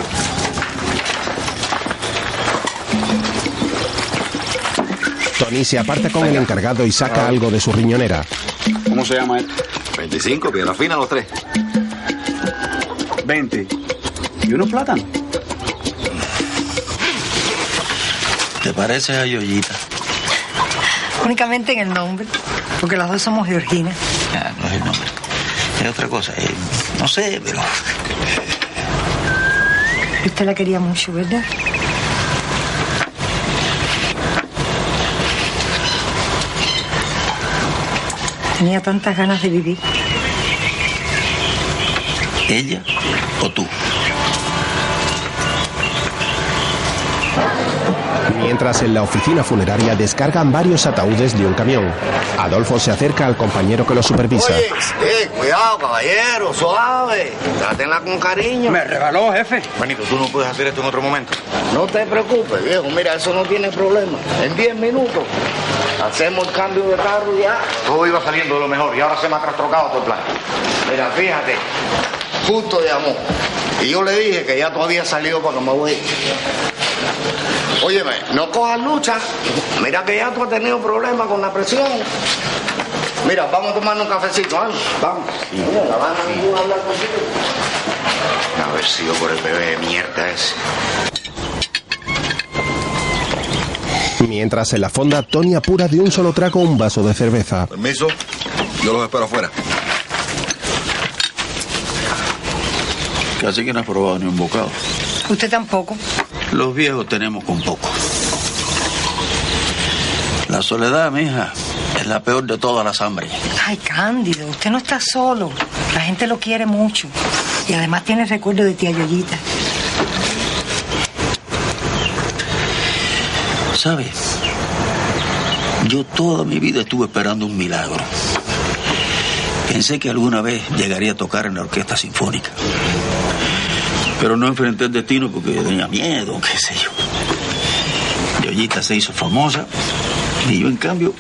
Tony se aparta con el encargado y saca algo de su riñonera. ¿Cómo se llama esto? 25, piedra fina los tres. 20. ¿Y unos plátanos? ¿Te pareces a Yoyita? Únicamente en el nombre, porque las dos somos Georgina. Ah, no es el nombre. Es otra cosa. eh, no sé, pero Usted la quería mucho, ¿verdad? Tenía tantas ganas de vivir. ella o tú. Mientras en la oficina funeraria descargan varios ataúdes de un camión. Adolfo se acerca al compañero que lo supervisa. Oye, eh, cuidado, caballero, suave. Trátenla con cariño. Me regaló, jefe. Manito, tú no puedes hacer esto en otro momento. No te preocupes, viejo. Mira, eso no tiene problema. En 10 minutos hacemos el cambio de carro ya. Todo iba saliendo de lo mejor y ahora se me ha trastrocado todo el plan. Mira, fíjate, justo llamó. Y yo le dije que ya todavía salido para que me voy. Óyeme, no cojas lucha. Mira que ya tú has tenido problemas con la presión. Mira, vamos a tomarnos un cafecito, ¿ah? Vamos. Mira, la van a hablar contigo. Haber sido por el bebé de mierda ese. Mientras en la fonda, Tony apura de un solo trago un vaso de cerveza. Permiso, yo los espero afuera. Casi que no has probado ni un bocado. Usted tampoco. Los viejos tenemos con poco. La soledad, mija, es la peor de todas las hambres. Ay, Cándido, usted no está solo. La gente lo quiere mucho. Y además tiene recuerdo de tía Yoyita. ¿Sabes? Yo toda mi vida estuve esperando un milagro. Pensé que alguna vez llegaría a tocar en la orquesta sinfónica. Pero no enfrenté el destino porque tenía miedo, qué sé yo. Yoyita se hizo famosa y yo, en cambio,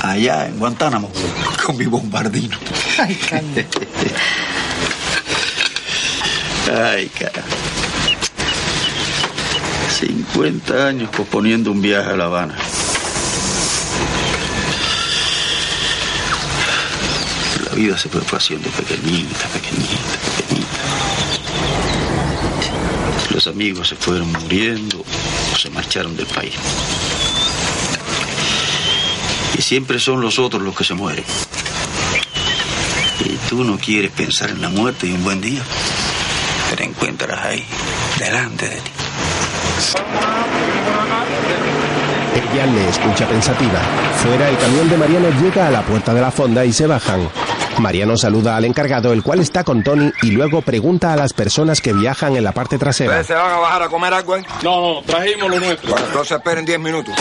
allá en Guantánamo, con mi bombardino. Ay, Cándido. Ay, cara. 50 años posponiendo un viaje a La Habana. La vida se fue haciendo pequeñita, pequeñita, pequeñita. Los amigos se fueron muriendo o se marcharon del país. Y siempre son los otros los que se mueren. Y tú no quieres pensar en la muerte y un buen día te encuentras ahí, delante de ti. Ella le escucha pensativa. Fuera, el camión de Mariano llega a la puerta de la fonda y se bajan. Mariano saluda al encargado, el cual está con Tony, y luego pregunta a las personas que viajan en la parte trasera. ¿Se van a bajar a comer algo? eh? No, no, trajimos lo nuestro. Bueno, entonces esperen 10 minutos.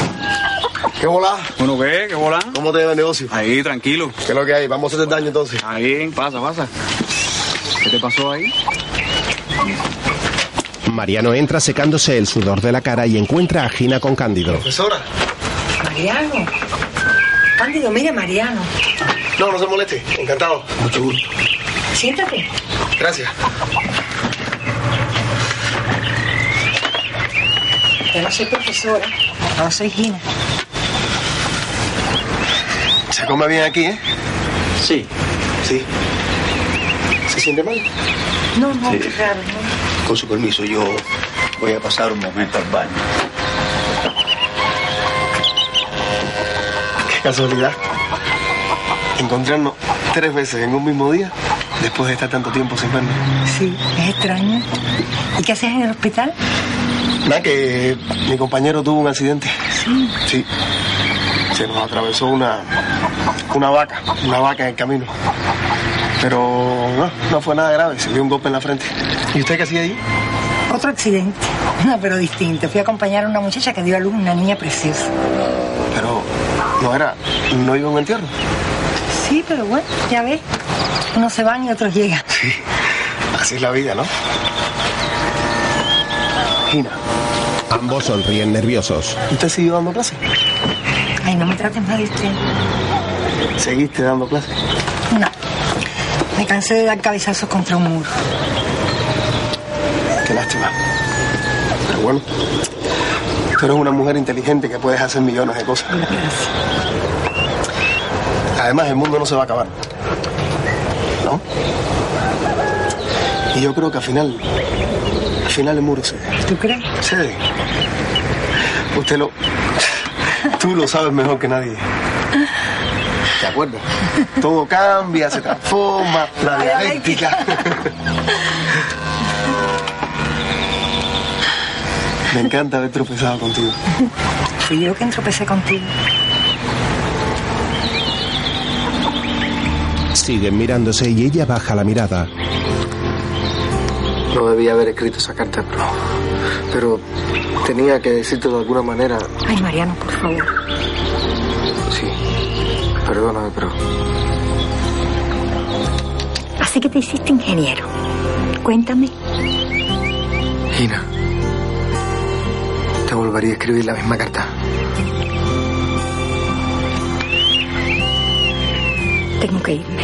¿Qué volá? Bueno, ¿qué? ¿Qué volá? ¿Cómo te lleva el negocio? Ahí, tranquilo. ¿Qué es lo que hay? Vamos a hacer daño entonces. Ahí, pasa, pasa. ¿Qué te pasó ahí? Mariano entra secándose el sudor de la cara y encuentra a Gina con Cándido. Profesora. Mariano. Cándido, mire, Mariano. No, no se moleste. Encantado. Mucho gusto. Siéntate. Gracias. Yo no soy profesora. Ahora soy Gina. Se come bien aquí, ¿eh? Sí. Sí. ¿Se siente mal? No, no, Sí. qué raro. ¿no? Con su permiso, yo voy a pasar un momento al baño. Qué casualidad. Encontrarnos tres veces en un mismo día después de estar tanto tiempo sin vernos. Sí, es extraño. ¿Y qué hacías en el hospital? Nada, que mi compañero tuvo un accidente. Sí. Sí. Se nos atravesó una, una vaca, una vaca en el camino. Pero no, no fue nada grave, se dio un golpe en la frente. ¿Y usted qué hacía ahí? Otro accidente. No, pero distinto. Fui a acompañar a una muchacha que dio a luz una niña preciosa. Pero no era, no iba a un entierro. Sí, pero bueno, ya ves. Unos se van y otros llegan. Así es la vida, ¿no? Gina. Ambos sonríen nerviosos. ¿Usted siguió dando clase? Ay, no me trates más de usted. ¿Seguiste dando clase? No. Me cansé de dar cabezazos contra un muro. Qué lástima. Pero bueno, tú eres una mujer inteligente que puedes hacer millones de cosas. Además, el mundo no se va a acabar. ¿No? Y yo creo que al final, al final el muro cede. ¿Tú crees? Cede. Usted lo... Tú lo sabes mejor que nadie. ¿Te acuerdas? Todo cambia, se transforma, la dialéctica. Me encanta haber tropezado contigo. Fui yo quien tropecé contigo. Siguen mirándose y ella baja la mirada. No debía haber escrito esa carta, pero, pero tenía que decirte de alguna manera. Ay, Mariano, por favor. Sí, perdóname, pero Así que te hiciste ingeniero. Cuéntame. Gina, volvería a escribir la misma carta. Tengo que irme.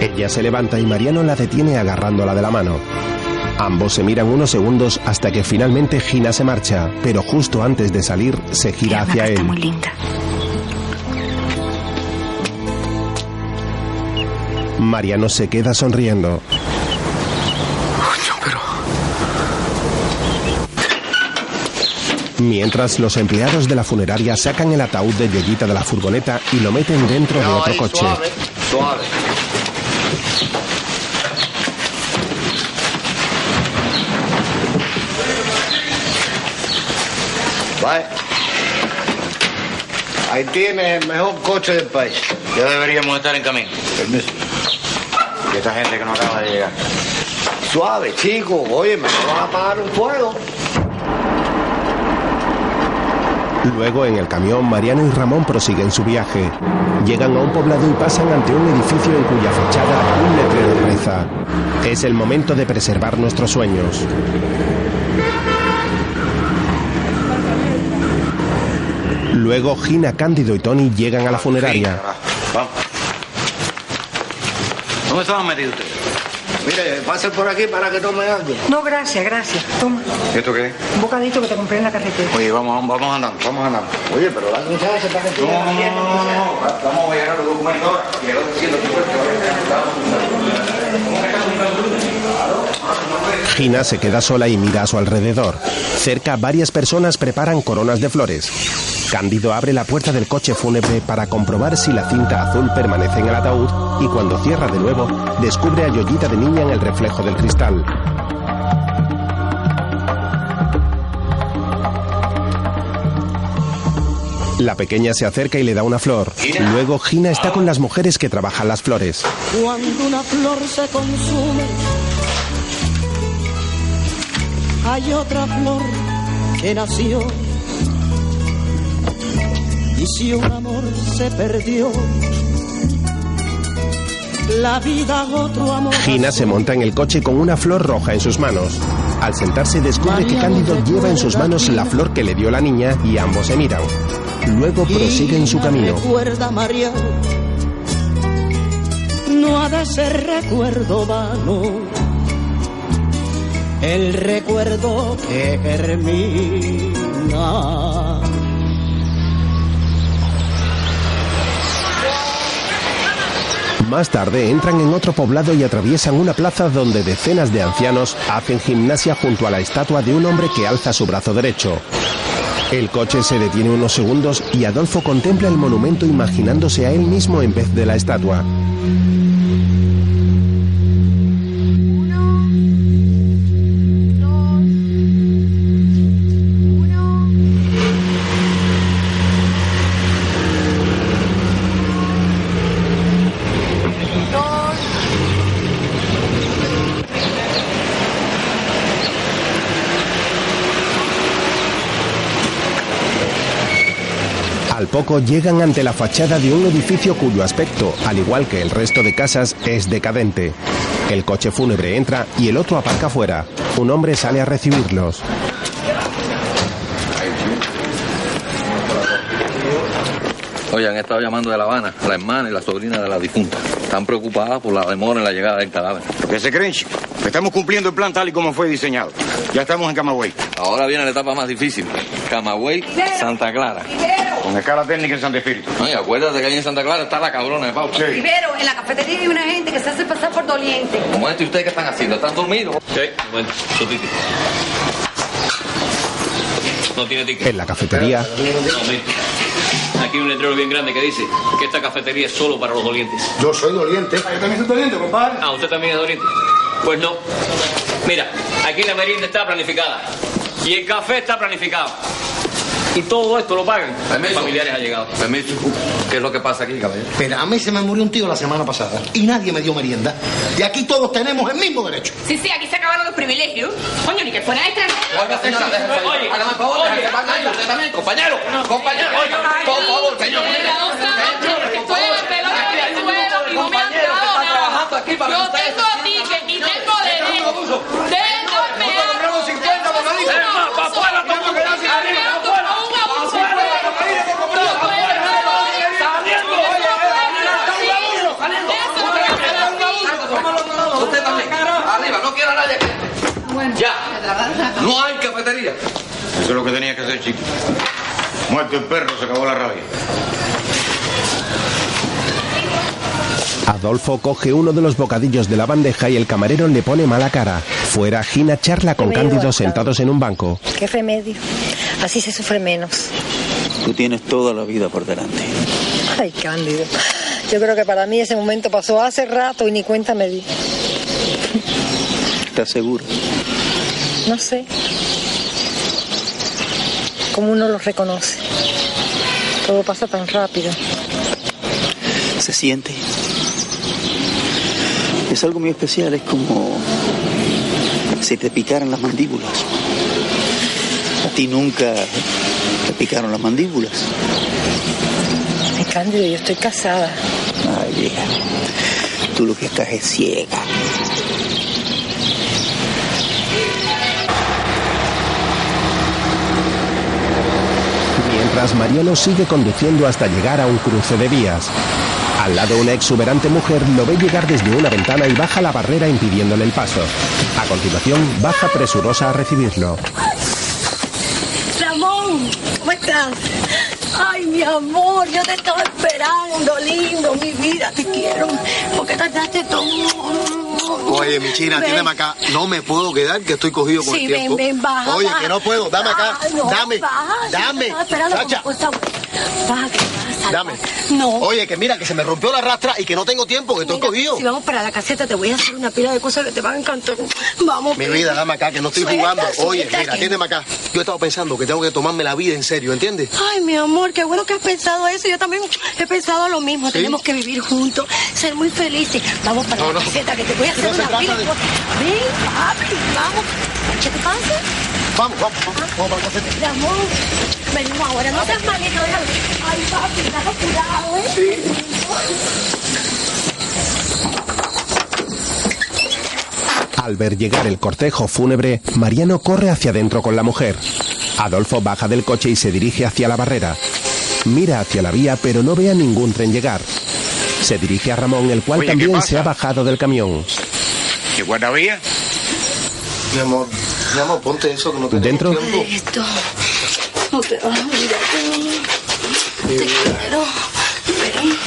Ella se levanta y Mariano la detiene agarrándola de la mano. Ambos se miran unos segundos hasta que finalmente Gina se marcha, pero justo antes de salir se gira hacia él. muy linda. Mariano se queda sonriendo. Mientras los empleados de la funeraria sacan el ataúd de Yoyita de la furgoneta y lo meten dentro de otro coche. Suave. Ahí tiene el mejor coche del país. Ya deberíamos estar en camino. Permiso. Y esta gente que no acaba de llegar. Suave, chico. Oye, me van a apagar un fuego. Luego en el camión Mariano y Ramón prosiguen su viaje. Llegan a un poblado y pasan ante un edificio en cuya fachada un letrero reza. Es el momento de preservar nuestros sueños. Luego Gina, Cándido y Tony llegan a la funeraria. ¿Dónde estaban metidos ustedes? Mire, pasen por aquí para que tome algo. No, gracias, gracias. Toma, ¿Esto qué un bocadito que te compré en la carretera. Oye, vamos, vamos, vamos andando, vamos andando. Oye, pero la muchacha para que No, no, no, no, vamos a llegar a los documentos ahora. Que Gina se queda sola y mira a su alrededor. Cerca varias personas preparan coronas de flores. Cándido abre la puerta del coche fúnebre para comprobar si la cinta azul permanece en el ataúd y cuando cierra de nuevo descubre a Yoyita de niña en el reflejo del cristal. La pequeña se acerca y le da una flor. Luego Gina está con las mujeres que trabajan las flores. Cuando una flor se consume, hay otra flor que nació. Y si un amor se perdió, la vida otro amor. Gina se monta en el coche con una flor roja en sus manos. Al sentarse descubre que Cándido lleva en sus manos la flor que le dio la niña y ambos se miran. Luego prosiguen su camino. Recuerda, María, no ha de ser recuerdo vano. El recuerdo que germina. Más tarde entran en otro poblado y atraviesan una plaza donde decenas de ancianos hacen gimnasia junto a la estatua de un hombre que alza su brazo derecho. El coche se detiene unos segundos y Adolfo contempla el monumento imaginándose a él mismo en vez de la estatua. Poco llegan ante la fachada de un edificio cuyo aspecto, al igual que el resto de casas, es decadente. El coche fúnebre entra y el otro aparca fuera. Un hombre sale a recibirlos. Oye, han estado llamando de La Habana, la hermana y la sobrina de la difunta. Están preocupadas por la demora en la llegada del cadáver. ¿Qué se creen, chico? Estamos cumpliendo el plan tal y como fue diseñado. Ya estamos en Camagüey. Ahora viene la etapa más difícil. Camagüey, Santa Clara. Con escala técnica en Santa Espíritu. Oye, acuérdate que ahí en Santa Clara está la cabrona de Pausa. Rivero, en la cafetería hay una gente que se hace pasar por doliente. Como esto, ¿y ustedes qué están haciendo? ¿Están dormidos? Sí, bueno, su ticket. No tiene ticket. En la cafetería. Aquí hay un letrero bien grande que dice que esta cafetería es solo para los dolientes. Yo soy doliente. Yo también soy doliente, compadre. Ah, ¿usted también es doliente? Pues no. Mira, aquí la merienda está planificada. Y el café está planificado. Y todo esto lo pagan familiares allegados. Permiso. ¿Qué es lo que pasa aquí, caballero? Pero a mí se me murió un tío la semana pasada y nadie me dio merienda. Y aquí todos tenemos el mismo derecho. Sí, sí, aquí se acabaron los privilegios. Coño, ni que fuera extra. Oiga, señora, déjese. Oye, Hágame el favor, déjese. Van ahí, usted también, compañero. Compañero, oiga, por favor, señor. En el pelón del suelo y no me han Compañero, dado que está nada. trabajando aquí para Yo usted. tengo ticket y tengo derecho. Tengo meado. cincuenta por la lista. Es más, pa' afuera, todo el mundo. Arreando como un abuso. No quiero a nadie aquí. mascarilla. Eso es lo que tenía que hacer, chico. Muerto el perro, se acabó la rabia. Adolfo coge uno de los bocadillos de la bandeja y el camarero le pone mala cara. Fuera, Gina charla con Cándido sentados en un banco. ¿Qué remedio? Así se sufre menos. Tú tienes toda la vida por delante. Ay, Cándido. Yo creo que para mí ese momento pasó hace rato y ni cuenta me di. ¿Estás seguro? No sé. Cómo uno los reconoce. Todo pasa tan rápido. Se siente. Es algo muy especial, es como si te picaran las mandíbulas. A ti nunca te picaron las mandíbulas. Ay, Cándido, yo estoy casada. Ay, vieja. Tú lo que estás es ciega. Mientras sigue conduciendo hasta llegar a un cruce de vías. Al lado una exuberante mujer lo ve llegar desde una ventana y baja la barrera impidiéndole el paso. A continuación, baja presurosa a recibirlo. Ramón, ¿cómo estás? Ay, mi amor, yo te estaba esperando, lindo, mi vida, te quiero. ¿Por qué tardaste todo? Oye, mi china, Ven. acá. No me puedo quedar, que estoy cogido con Sí, el ven, tiempo. ven, baja, Oye, baja. que no puedo. Dame acá. Ah, no, dame. baja, dame. Baja? Dame. No. Oye, que mira, que se me rompió la rastra y que no tengo tiempo, que estoy cogido. Si vamos para la caseta, te voy a hacer una pila de cosas que te van a encantar. Vamos. Mi vida, dame acá, que no estoy Suelta, jugando. Oye, suelta, mira, que- atiéndeme acá. Yo he estado pensando que tengo que tomarme la vida en serio, ¿entiendes? Ay, mi amor, qué bueno que has pensado eso. Yo también he pensado lo mismo. ¿Sí? Tenemos que vivir juntos, ser muy felices. Vamos para No, la no. caseta, que te voy a hacer No una pila de-. Ven, papi, vamos. ¿Qué te pasa? Vamos, vamos, vamos, vamos para la caseta. Mi amor, venimos ahora. No seas malito, déjalo. Ay, papi, dale cuidado, ¿eh? Al ver llegar el cortejo fúnebre, Mariano corre hacia adentro con la mujer. Adolfo baja del coche y se dirige hacia la barrera. Mira hacia la vía, pero no ve a ningún tren llegar. Se dirige a Ramón, el cual Oye, ¿qué también se ha bajado del camión. ¿Qué guardavía? Mi amor, mi amor, ponte eso que no tenemos Dentro. tiempo. Esto. No te vas a olvidar de mí. Te quiero. Ven.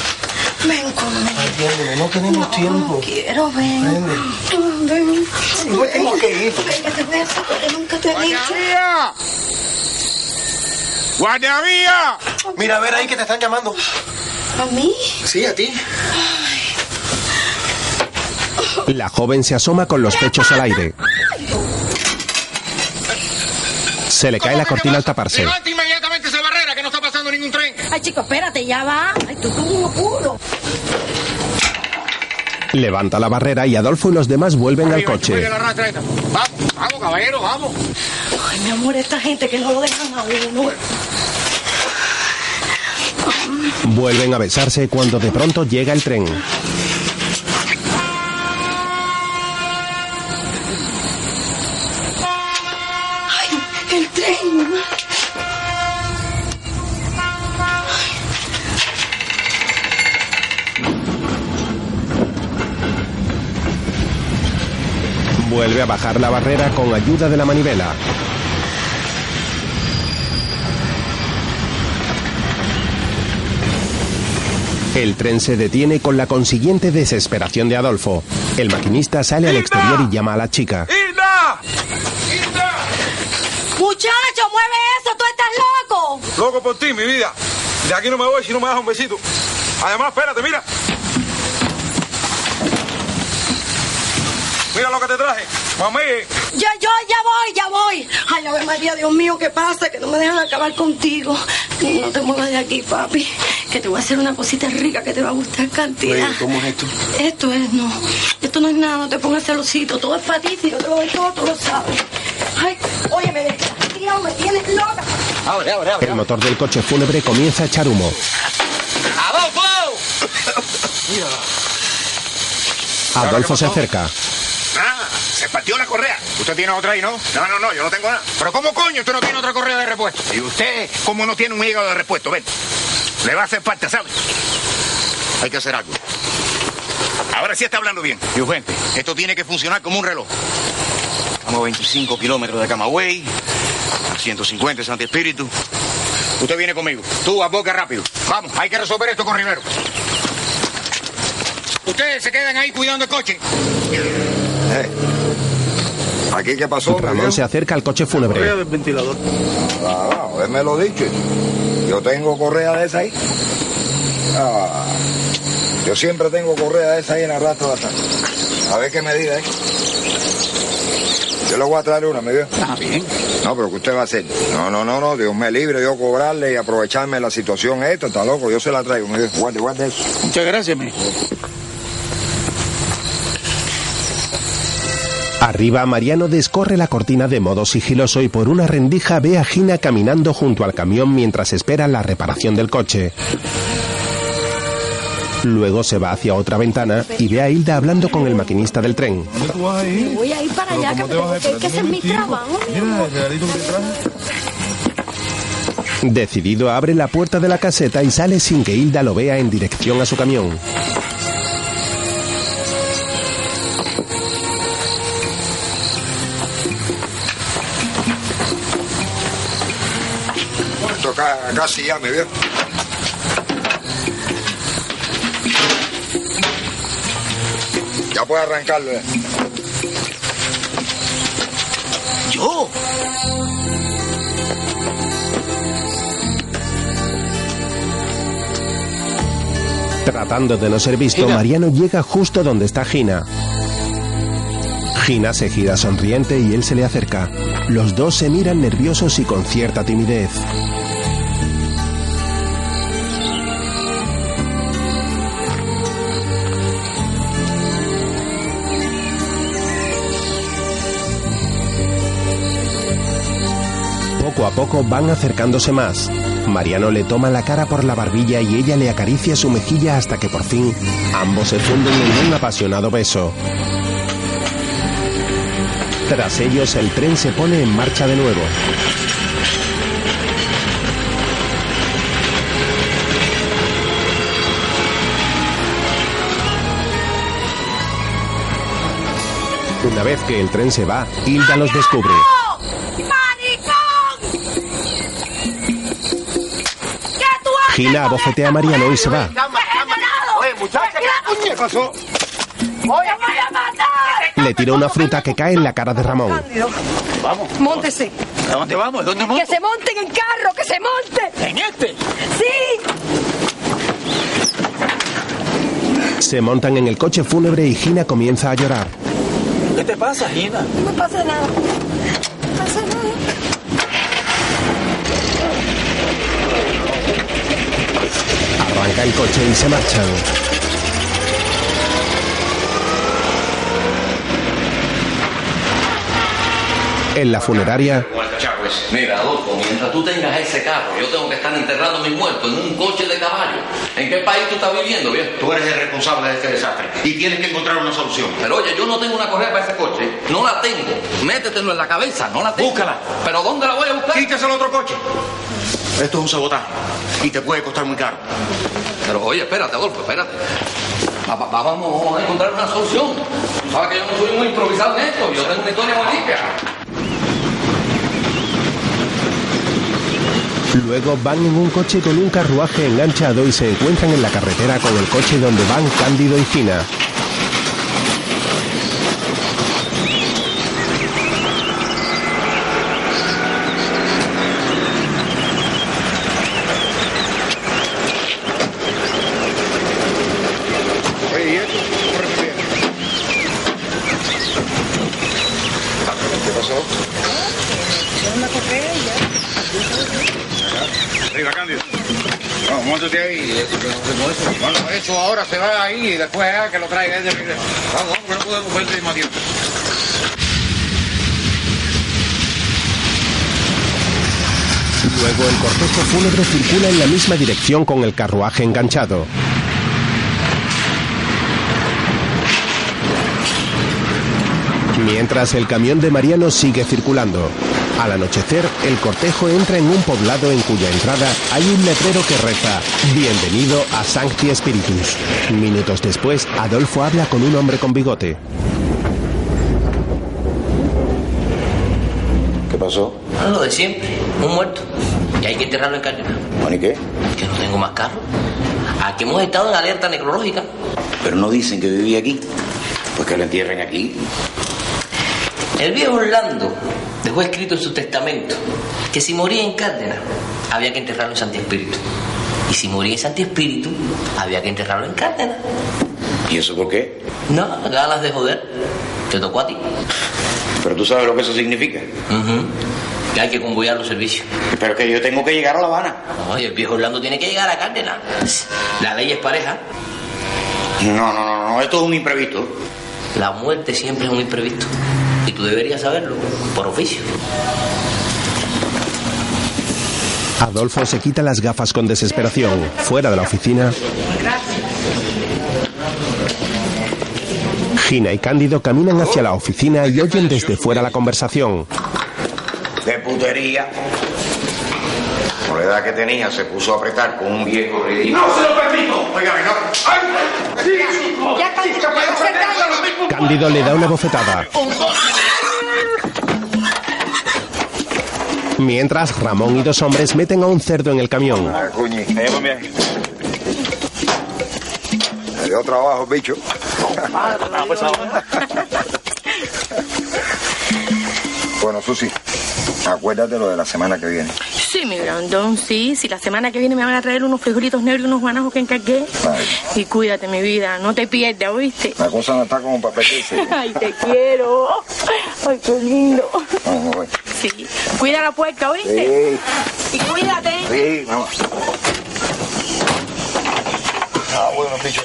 Ven conmigo. Atiéndeme, no tenemos tiempo. Quiero, ven. Ven. No tengo que ir. Ven, nunca te he dicho. ¡Guardavía! ¡Guardavía! Mira, a ver ahí que te están llamando. ¿A mí? Sí, a ti. La joven se asoma con los pechos al aire. Se le cae la cortina al taparse. Levanta inmediatamente esa barrera que no está pasando ningún tren. Ay, chico, espérate, ya va. Ay, tú tú un apuro. Levanta la barrera y Adolfo y los demás vuelven al Arriba, coche. la rastra esta. Vamos, vamos, caballero, vamos. Ay, mi amor, esta gente que no lo dejan a uno. Vuelven a besarse cuando de pronto llega el tren. Ay, el tren. Vuelve a bajar la barrera con ayuda de la manivela. El tren se detiene con la consiguiente desesperación de Adolfo. El maquinista sale al exterior y llama a la chica. ¡Hilda! Muchacho, mueve eso, tú estás loco. Loco por ti, mi vida. De aquí no me voy si no me das un besito. Además, espérate, mira. Mira lo que te traje. Mami. Ya, yo, ya voy, ya voy. Ay, Ave María, Dios mío, ¿qué pasa? Que no me dejan acabar contigo. No te muevas de aquí, papi. Que te voy a hacer una cosita rica que te va a gustar cantidad. Oye, ¿cómo es esto? Esto es, no. Esto no es nada, no te pongas celosito. Todo es para ti, si yo te lo doy todo, tú lo sabes. Ay, oye, me desgraciado, me tienes loca. Abre, abre, abre. El motor del coche fúnebre comienza a echar humo. ¡Adolfo! Adolfo se acerca. Se partió la correa. Usted tiene otra ahí, ¿no? No, no, no, yo no tengo nada. Pero ¿cómo coño usted no tiene otra correa de repuesto? Y usted, ¿cómo no tiene un hígado de repuesto? Ven, le va a hacer falta, ¿sabe? Hay que hacer algo. Ahora sí está hablando bien. Y urgente, esto tiene que funcionar como un reloj. Estamos a 25 kilómetros de Camagüey. 150, Santi Espíritu. Usted viene conmigo. Tú, a boca rápido. Vamos, hay que resolver esto con Rivero. Ustedes se quedan ahí cuidando el coche. Eh, ¿Aquí qué pasó? Ramón se acerca al coche fúnebre. del ventilador. Ah, me lo dicho. Yo tengo correa de esa ahí. Ah, yo siempre tengo correa de esa ahí en el rastro de atrás. A ver qué medida, ¿eh? Yo le voy a traer una, ¿me vio? Está bien. No, pero ¿qué usted va a hacer? No, no, no, no, Dios me libre yo cobrarle y aprovecharme la situación esta, está loco, yo se la traigo, me vio. Guarde, guarde eso. Muchas gracias, mi. Arriba, Mariano descorre la cortina de modo sigiloso y por una rendija ve a Gina caminando junto al camión mientras espera la reparación del coche. Luego se va hacia otra ventana y ve a Hilda hablando con el maquinista del tren. Voy a ir para allá, que, que, que ese es mi trabajo. Decidido, abre la puerta de la caseta y sale sin que Hilda lo vea en dirección a su camión. Casi ya, me vio. Ya puede arrancarlo, eh. ¿Yo? Tratando de no ser visto, Gina. Mariano llega justo donde está Gina. Gina se gira sonriente y él se le acerca. Los dos se miran nerviosos y con cierta timidez. Poco van acercándose más. Mariano le toma la cara por la barbilla y ella le acaricia su mejilla hasta que por fin ambos se funden en un apasionado beso. Tras ellos el tren se pone en marcha de nuevo. Una vez que el tren se va, Hilda los descubre. Gina abofetea a Mariano y se va. ¿qué pasó? Voy a matar. Le tira una fruta que cae en la cara de Ramón. Vamos. Móntese. ¿A dónde vamos? ¿Dónde monto? Que se monten en carro, que se monten. ¿En este? Sí. Se montan en el coche fúnebre y Gina comienza a llorar. ¿Qué te pasa, Gina? No me pasa nada. No pasa nada. El coche y se marchan. En la funeraria, Mira, Adolfo, mientras tú tengas ese carro, yo tengo que estar enterrando a mis muertos en un coche de caballo. ¿En qué país tú estás viviendo, viejo? Tú eres el responsable de este desastre y tienes que encontrar una solución. Pero oye, yo no tengo una correa para ese coche. No la tengo. Métetelo en la cabeza, no la tengo. Búscala. ¿Pero dónde la voy a buscar? Quítese el otro coche. Esto es un sabotaje y te puede costar muy caro. Pero oye, espérate, Adolfo, espérate. Va- va- va- Vamos a encontrar una solución. Sabes que yo no soy muy improvisado en esto. Yo tengo una historia muy limpia. luego van en un coche con un carruaje enganchado y se encuentran en la carretera con el coche donde van Cándido y Gina. Oye, ¿y esto? Corre muy bien. ¿Qué pasó? Arriba, Cándido. No, montate ahí. Bueno, eso ahora se va ahí y después ah, que lo traiga él de regreso. Vamos, vamos, que no podemos perder más tiempo. Luego el cortejo fúnebre circula en la misma dirección con el carruaje enganchado. Mientras el camión de Mariano sigue circulando. Al anochecer, el cortejo entra en un poblado en cuya entrada hay un letrero que reza Bienvenido a Sancti Spiritus. Minutos después, Adolfo habla con un hombre con bigote. ¿Qué pasó? Lo de siempre, un muerto. Y hay que enterrarlo en Cárdenas. Bueno, ¿y qué? Que no tengo más carro. Aquí hemos estado en alerta necrológica. Pero no dicen que vivía aquí. Pues que lo entierren aquí. El viejo Orlando dejó escrito en su testamento que si moría en Cárdenas había que enterrarlo en Santi Espíritu. Y si moría en Santi Espíritu había que enterrarlo en Cárdenas. ¿Y eso por qué? No, ganas de joder. Te tocó a ti. Pero tú sabes lo que eso significa. Que hay que convoyar los servicios. Pero que yo tengo que llegar a La Habana. Oye, el viejo Orlando tiene que llegar a Cárdenas. La ley es pareja. No, no, no, no, esto es un imprevisto. La muerte siempre es un imprevisto. Y tú deberías saberlo, por oficio. Adolfo se quita las gafas con desesperación. Fuera de la oficina, Gina y Cándido caminan hacia la oficina y oyen desde fuera la conversación. De putería. Por la edad que tenía, se puso a apretar con un viejo ridículo. ¡No se lo permito! Oiga, no. ¡Ay! Ya, Cándido, le da una bofetada. Mientras, Ramón y dos hombres meten a un cerdo en el camión. Ah, trabajo, bicho. Bueno, Susi, acuérdate lo de la semana que viene. Sí, mi grandón, sí. Si la semana que viene me van a traer unos frijolitos negros y unos guanajos que encargué. Y cuídate, mi vida. No te pierdas, ¿oíste? La cosa no está como para perderse. Ay, te quiero. Ay, qué lindo. Vamos, voy. Sí. Cuida la puerta, ¿oíste? Sí, Y cuídate. sí, vamos. Ah, bueno, bicho.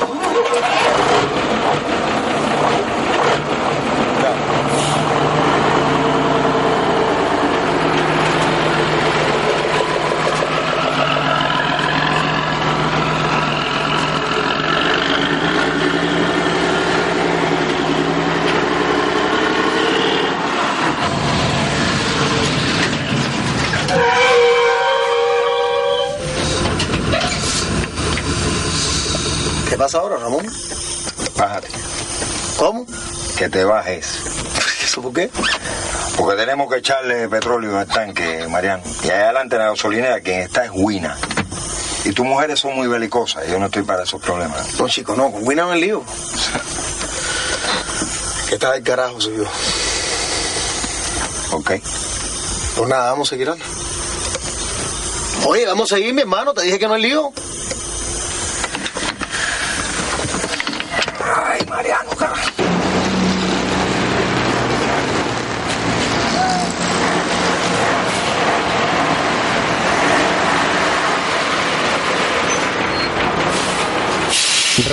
Pasa ahora, Ramón? Bájate. ¿Cómo? Que te bajes. ¿Eso por qué? Porque tenemos que echarle petróleo al tanque, Mariano. Y allá adelante en la gasolinera quien está es Wina. Y tus mujeres son muy belicosas. Yo no estoy para esos problemas. No, chico, no, con Wina no es lío. ¿Qué tal el carajo yo? Ok. Pues nada, vamos a seguir andando. Oye, vamos a seguir, mi hermano. Te dije que no es lío.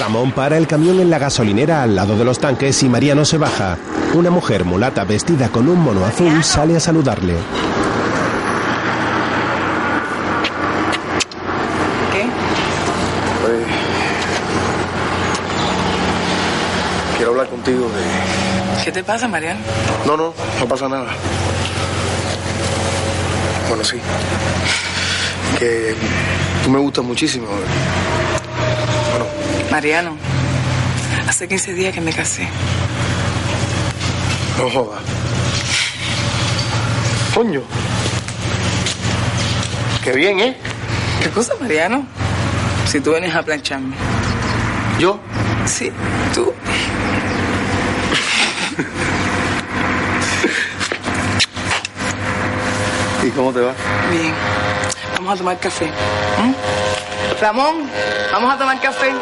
Ramón para el camión en la gasolinera al lado de los tanques y Mariano se baja. Una mujer mulata vestida con un mono azul sale a saludarle. ¿Qué? Oye, quiero hablar contigo de... ¿Qué te pasa, Mariano? No, no, no pasa nada. Bueno, sí. Que tú me gustas muchísimo. Mariano, hace 15 días que me casé. No jodas. Coño. Qué bien, ¿eh? ¿Qué cosa, Mariano? Si tú vienes a plancharme. ¿Yo? Sí, tú. ¿Y cómo te va? Bien. Vamos a tomar café. ¿m? Ramón, vamos a tomar café.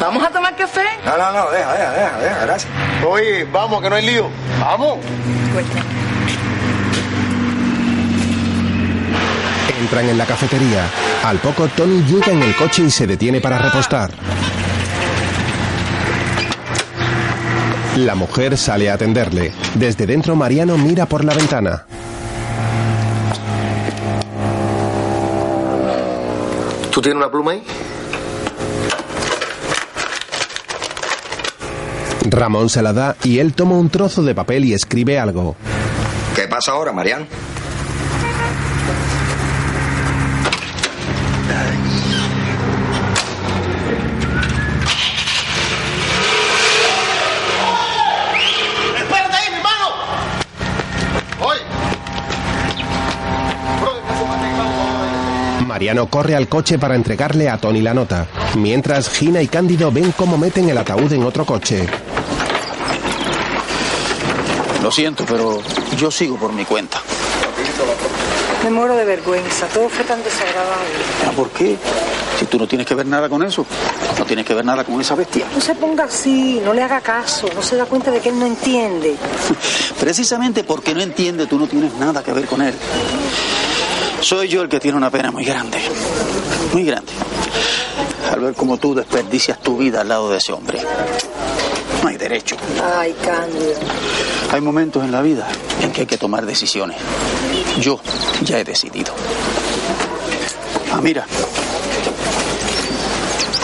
¿Vamos a tomar café? No, no, no, deja, deja, deja, deja, gracias. Oye, vamos, que no hay lío. Vamos. Entran en la cafetería. Al poco, Tony llega en el coche y se detiene para repostar. La mujer sale a atenderle. Desde dentro, Mariano mira por la ventana. ¿Tú tienes una pluma ahí? Ramón se la da y él toma un trozo de papel y escribe algo. ¿Qué pasa ahora, Mariano? Mariano corre al coche para entregarle a Tony la nota, mientras Gina y Cándido ven cómo meten el ataúd en otro coche. Lo siento, pero yo sigo por mi cuenta. Me muero de vergüenza, todo fue tan desagradable. Ah, ¿Por qué? Si tú no tienes que ver nada con eso, no tienes que ver nada con esa bestia. No se ponga así, no le haga caso, no se da cuenta de que él no entiende. Precisamente porque no entiende, tú no tienes nada que ver con él. Soy yo el que tiene una pena muy grande, muy grande. Al ver cómo tú desperdicias tu vida al lado de ese hombre. No hay derecho. Ay, Cándido. Hay momentos en la vida en que hay que tomar decisiones. Yo ya he decidido. Ah, mira.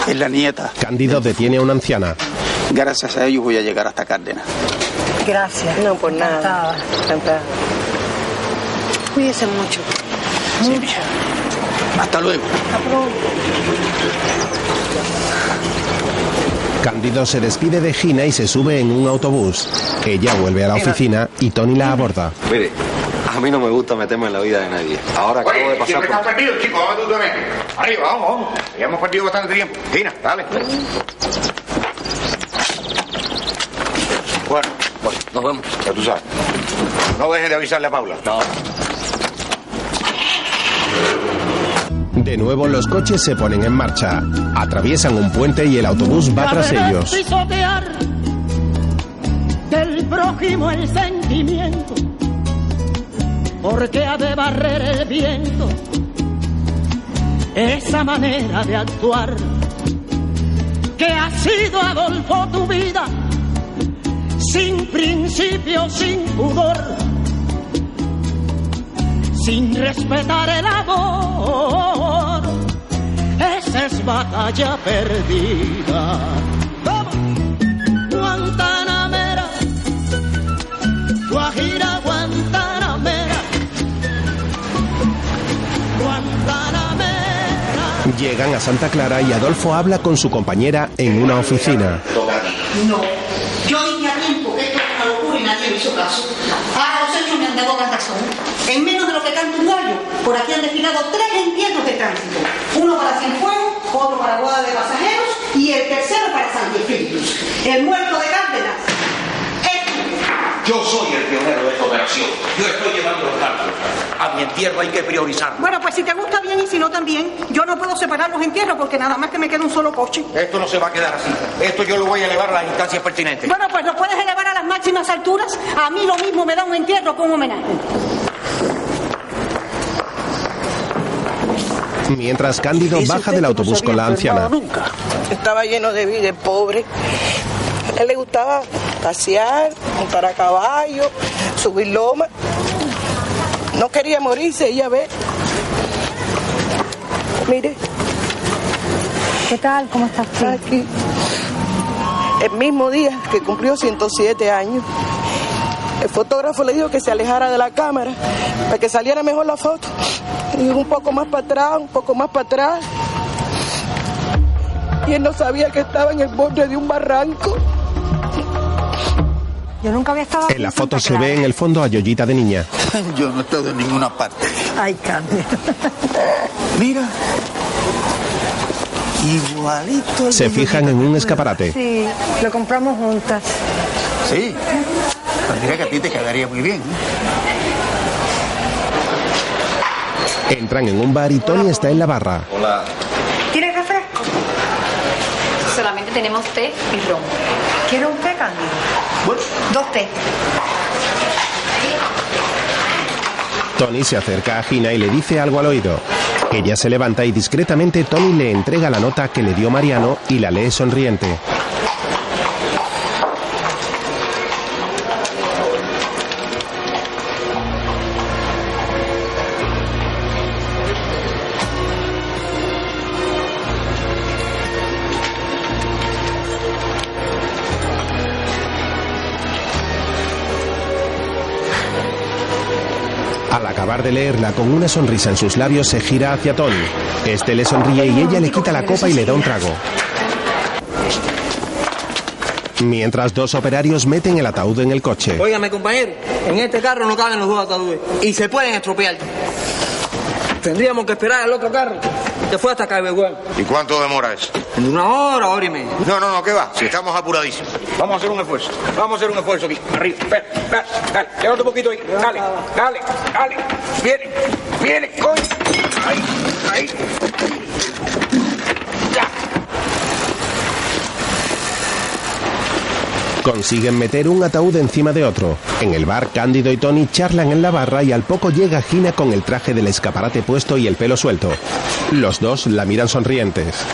Es la nieta. Cándido detiene a una anciana. Gracias a ellos voy a llegar hasta Cárdenas. Gracias. No, por nada. Encantada. Cuídese mucho. Hasta luego. Cándido se despide de Gina y se sube en un autobús. Ella vuelve a la oficina y Tony la aborda. Mire, a mí no me gusta meterme en la vida de nadie. Ahora acabo de Oye, pasar siempre por... Vamos tú también. Arriba, vamos, vamos. Ya hemos perdido bastante tiempo. Gina, dale. Bueno, Bueno, nos vemos. ya tú sabes. No dejes de avisarle a Paula. No. De nuevo los coches se ponen en marcha. Atraviesan un puente y el autobús va tras ellos. pisotear del prójimo el sentimiento, porque ha de barrer el viento esa manera de actuar que ha sido Adolfo tu vida, sin principio, sin pudor, sin respetar el amor. Esa es batalla perdida. ¡Vamos! Guantanamera, Guajira, Guantanamera, Guantanamera. Llegan a Santa Clara y Adolfo habla con su compañera en una oficina. No. Yo dije a tiempo que esto era una locura y nadie me hizo caso. Ahora los hechos me han dado más razón. En menos de lo que canta un gallo, por aquí han desfilado tres entierros de tránsito. Uno para Cienfuegos, otro para Boda de Pasajeros y el tercero para Santi Espíritus. El muerto de Cárdenas. Yo soy el pionero de esta operación. Yo estoy llevando los cálculos. A mi entierro hay que priorizar. Bueno, pues si te gusta bien y si no también, yo no puedo separar los entierros porque nada más que me queda un solo coche. Esto no se va a quedar así. Esto yo lo voy a elevar a las instancias pertinentes. Bueno, pues lo puedes elevar a las máximas alturas. A mí lo mismo me da un entierro un homenaje. Mientras Cándido baja del autobús con la anciana. Nunca. Estaba lleno de vida, el pobre. A él le gustaba pasear, montar a caballo, subir loma. No quería morirse, ella ve. Mire. ¿Qué tal? ¿Cómo está usted? Aquí. El mismo día que cumplió 107 años. El fotógrafo le dijo que se alejara de la cámara para que saliera mejor la foto. Y un poco más para atrás, un poco más para atrás. Y él no sabía que estaba en el borde de un barranco. Yo nunca había estado En la foto se ve en el fondo a Yoyita de niña. Yo no he estado en ninguna parte. Ay, Cándido. Mira. Igualito. al Se fijan en un escaparate. Sí, lo compramos juntas. Sí. Pues mira que a ti te quedaría muy bien. Entran en un bar y Tony está en la barra. Hola. ¿Quieres refresco? Solamente tenemos té y ron. ¿Quieres un té, Cándido? Dos té. Tony se acerca a Gina y le dice algo al oído. Ella se levanta y discretamente Tony le entrega la nota que le dio Mariano y la lee sonriente. Acabar de leerla con una sonrisa en sus labios se gira hacia Tony. Este le sonríe y ella le quita la copa y le da un trago. Mientras dos operarios meten el ataúd en el coche. Óigame, compañero, en este carro no caben los dos ataúdes y se pueden estropear. Tendríamos que esperar al otro carro. Que fue hasta Cabeguán. ¿Y cuánto demora eso? En una hora, hora y media. No, no, no, ¿qué va? Si estamos apuradísimos. Vamos a hacer un esfuerzo. Vamos a hacer un esfuerzo aquí. Arriba. Espera, espera, dale. Llévate un poquito ahí. Dale, dale, dale. Viene, viene, coño. Ahí, ahí. Consiguen meter un ataúd encima de otro. En el bar, Cándido y Tony charlan en la barra y al poco llega Gina con el traje del escaparate puesto y el pelo suelto. Los dos la miran sonrientes.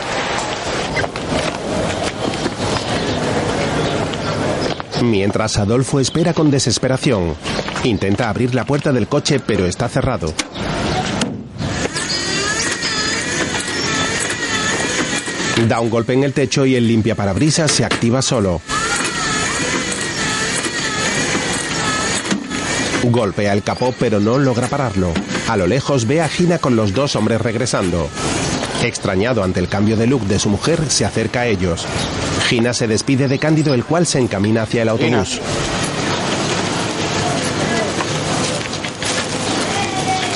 Mientras Adolfo espera con desesperación. Intenta abrir la puerta del coche pero está cerrado. Da un golpe en el techo y el limpiaparabrisas se activa solo. Golpea el capó pero no logra pararlo. A lo lejos ve a Gina con los dos hombres regresando. Extrañado ante el cambio de look de su mujer, se acerca a ellos. Gina se despide de Cándido, el cual se encamina hacia el autobús.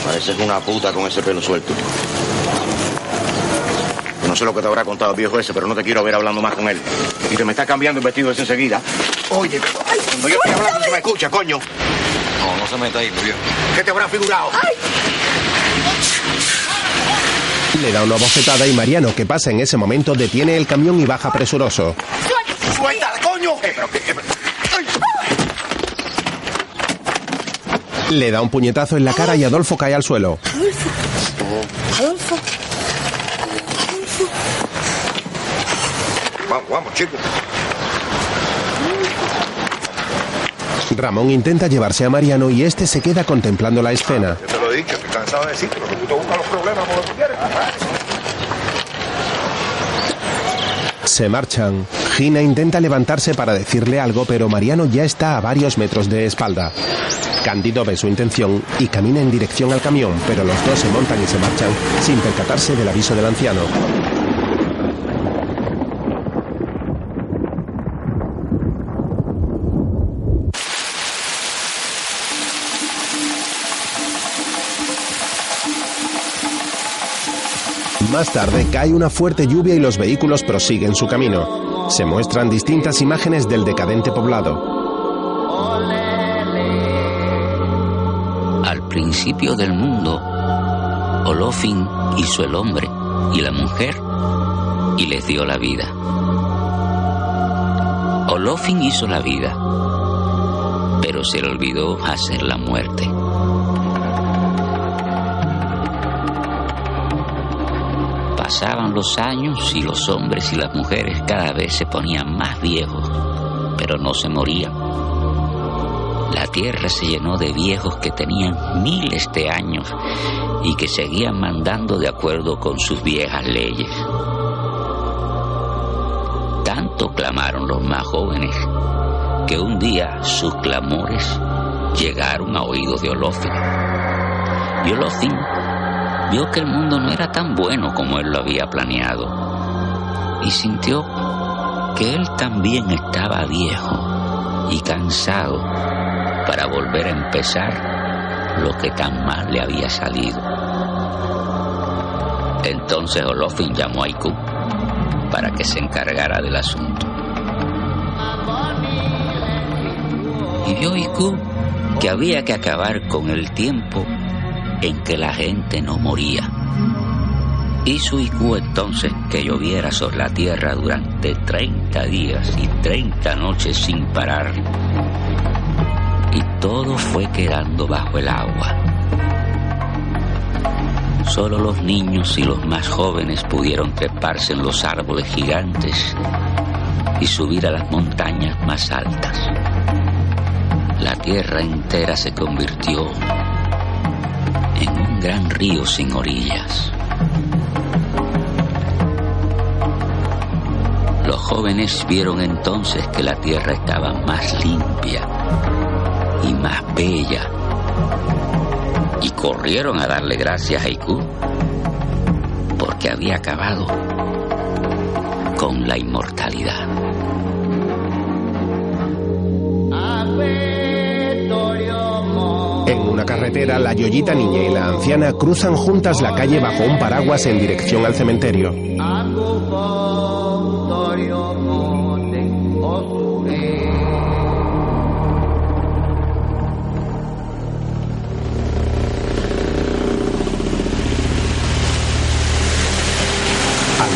Pareces una puta con ese pelo suelto. No sé lo que te habrá contado el viejo ese, pero no te quiero ver hablando más con él. Y que me está cambiando el vestido ese enseguida. Oye, cuando yo estoy hablando, se me escucha, coño. No, no se meta ahí, muy bien. ¿Qué te habrá figurado? Le da una bofetada y Mariano, que pasa en ese momento, detiene el camión y baja presuroso. ¡Suéltala, coño! Eh, pero que- eh, Le da un puñetazo en la cara y Adolfo cae al suelo. Adolfo. Adolfo. Vamos, vamos, chicos. Ramón intenta llevarse a Mariano y este se queda contemplando la escena. Yo te lo he dicho, quieres. Se marchan. Gina intenta levantarse para decirle algo, pero Mariano ya está a varios metros de espalda. Cándido ve su intención y camina en dirección al camión, pero los dos se montan y se marchan sin percatarse del aviso del anciano. Más tarde cae una fuerte lluvia y los vehículos prosiguen su camino. Se muestran distintas imágenes del decadente poblado. Al principio del mundo, Olofin hizo el hombre y la mujer y les dio la vida. Olofin hizo la vida, pero se le olvidó hacer la muerte. Pasaban los años y los hombres y las mujeres cada vez se ponían más viejos, pero no se morían. La tierra se llenó de viejos que tenían miles de años y que seguían mandando de acuerdo con sus viejas leyes. Tanto clamaron los más jóvenes que un día sus clamores llegaron a oídos de Olofin. Y Olofin vio que el mundo no era tan bueno como él lo había planeado y sintió que él también estaba viejo y cansado para volver a empezar lo que tan mal le había salido. Entonces Olofin llamó a Iku para que se encargara del asunto. Y vio Iku que había que acabar con el tiempo en que la gente no moría. Hizo Iku entonces que lloviera sobre la tierra durante 30 días y 30 noches sin parar. Y todo fue quedando bajo el agua. Solo los niños y los más jóvenes pudieron treparse en los árboles gigantes y subir a las montañas más altas. La tierra entera se convirtió gran río sin orillas. Los jóvenes vieron entonces que la tierra estaba más limpia y más bella y corrieron a darle gracias a Iku porque había acabado con la inmortalidad. En una carretera, la Yoyita niña y la anciana cruzan juntas la calle bajo un paraguas en dirección al cementerio. Al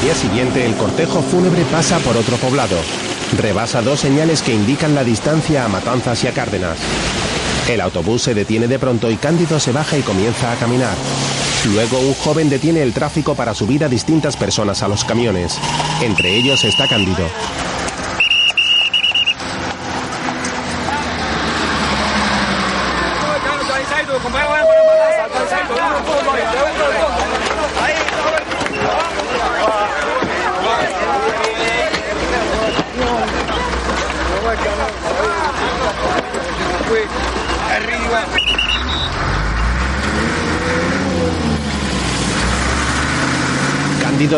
día siguiente, el cortejo fúnebre pasa por otro poblado. Rebasa dos señales que indican la distancia a Matanzas y a Cárdenas. El autobús se detiene de pronto y Cándido se baja y comienza a caminar. Luego un joven detiene el tráfico para subir a distintas personas a los camiones. Entre ellos está Cándido.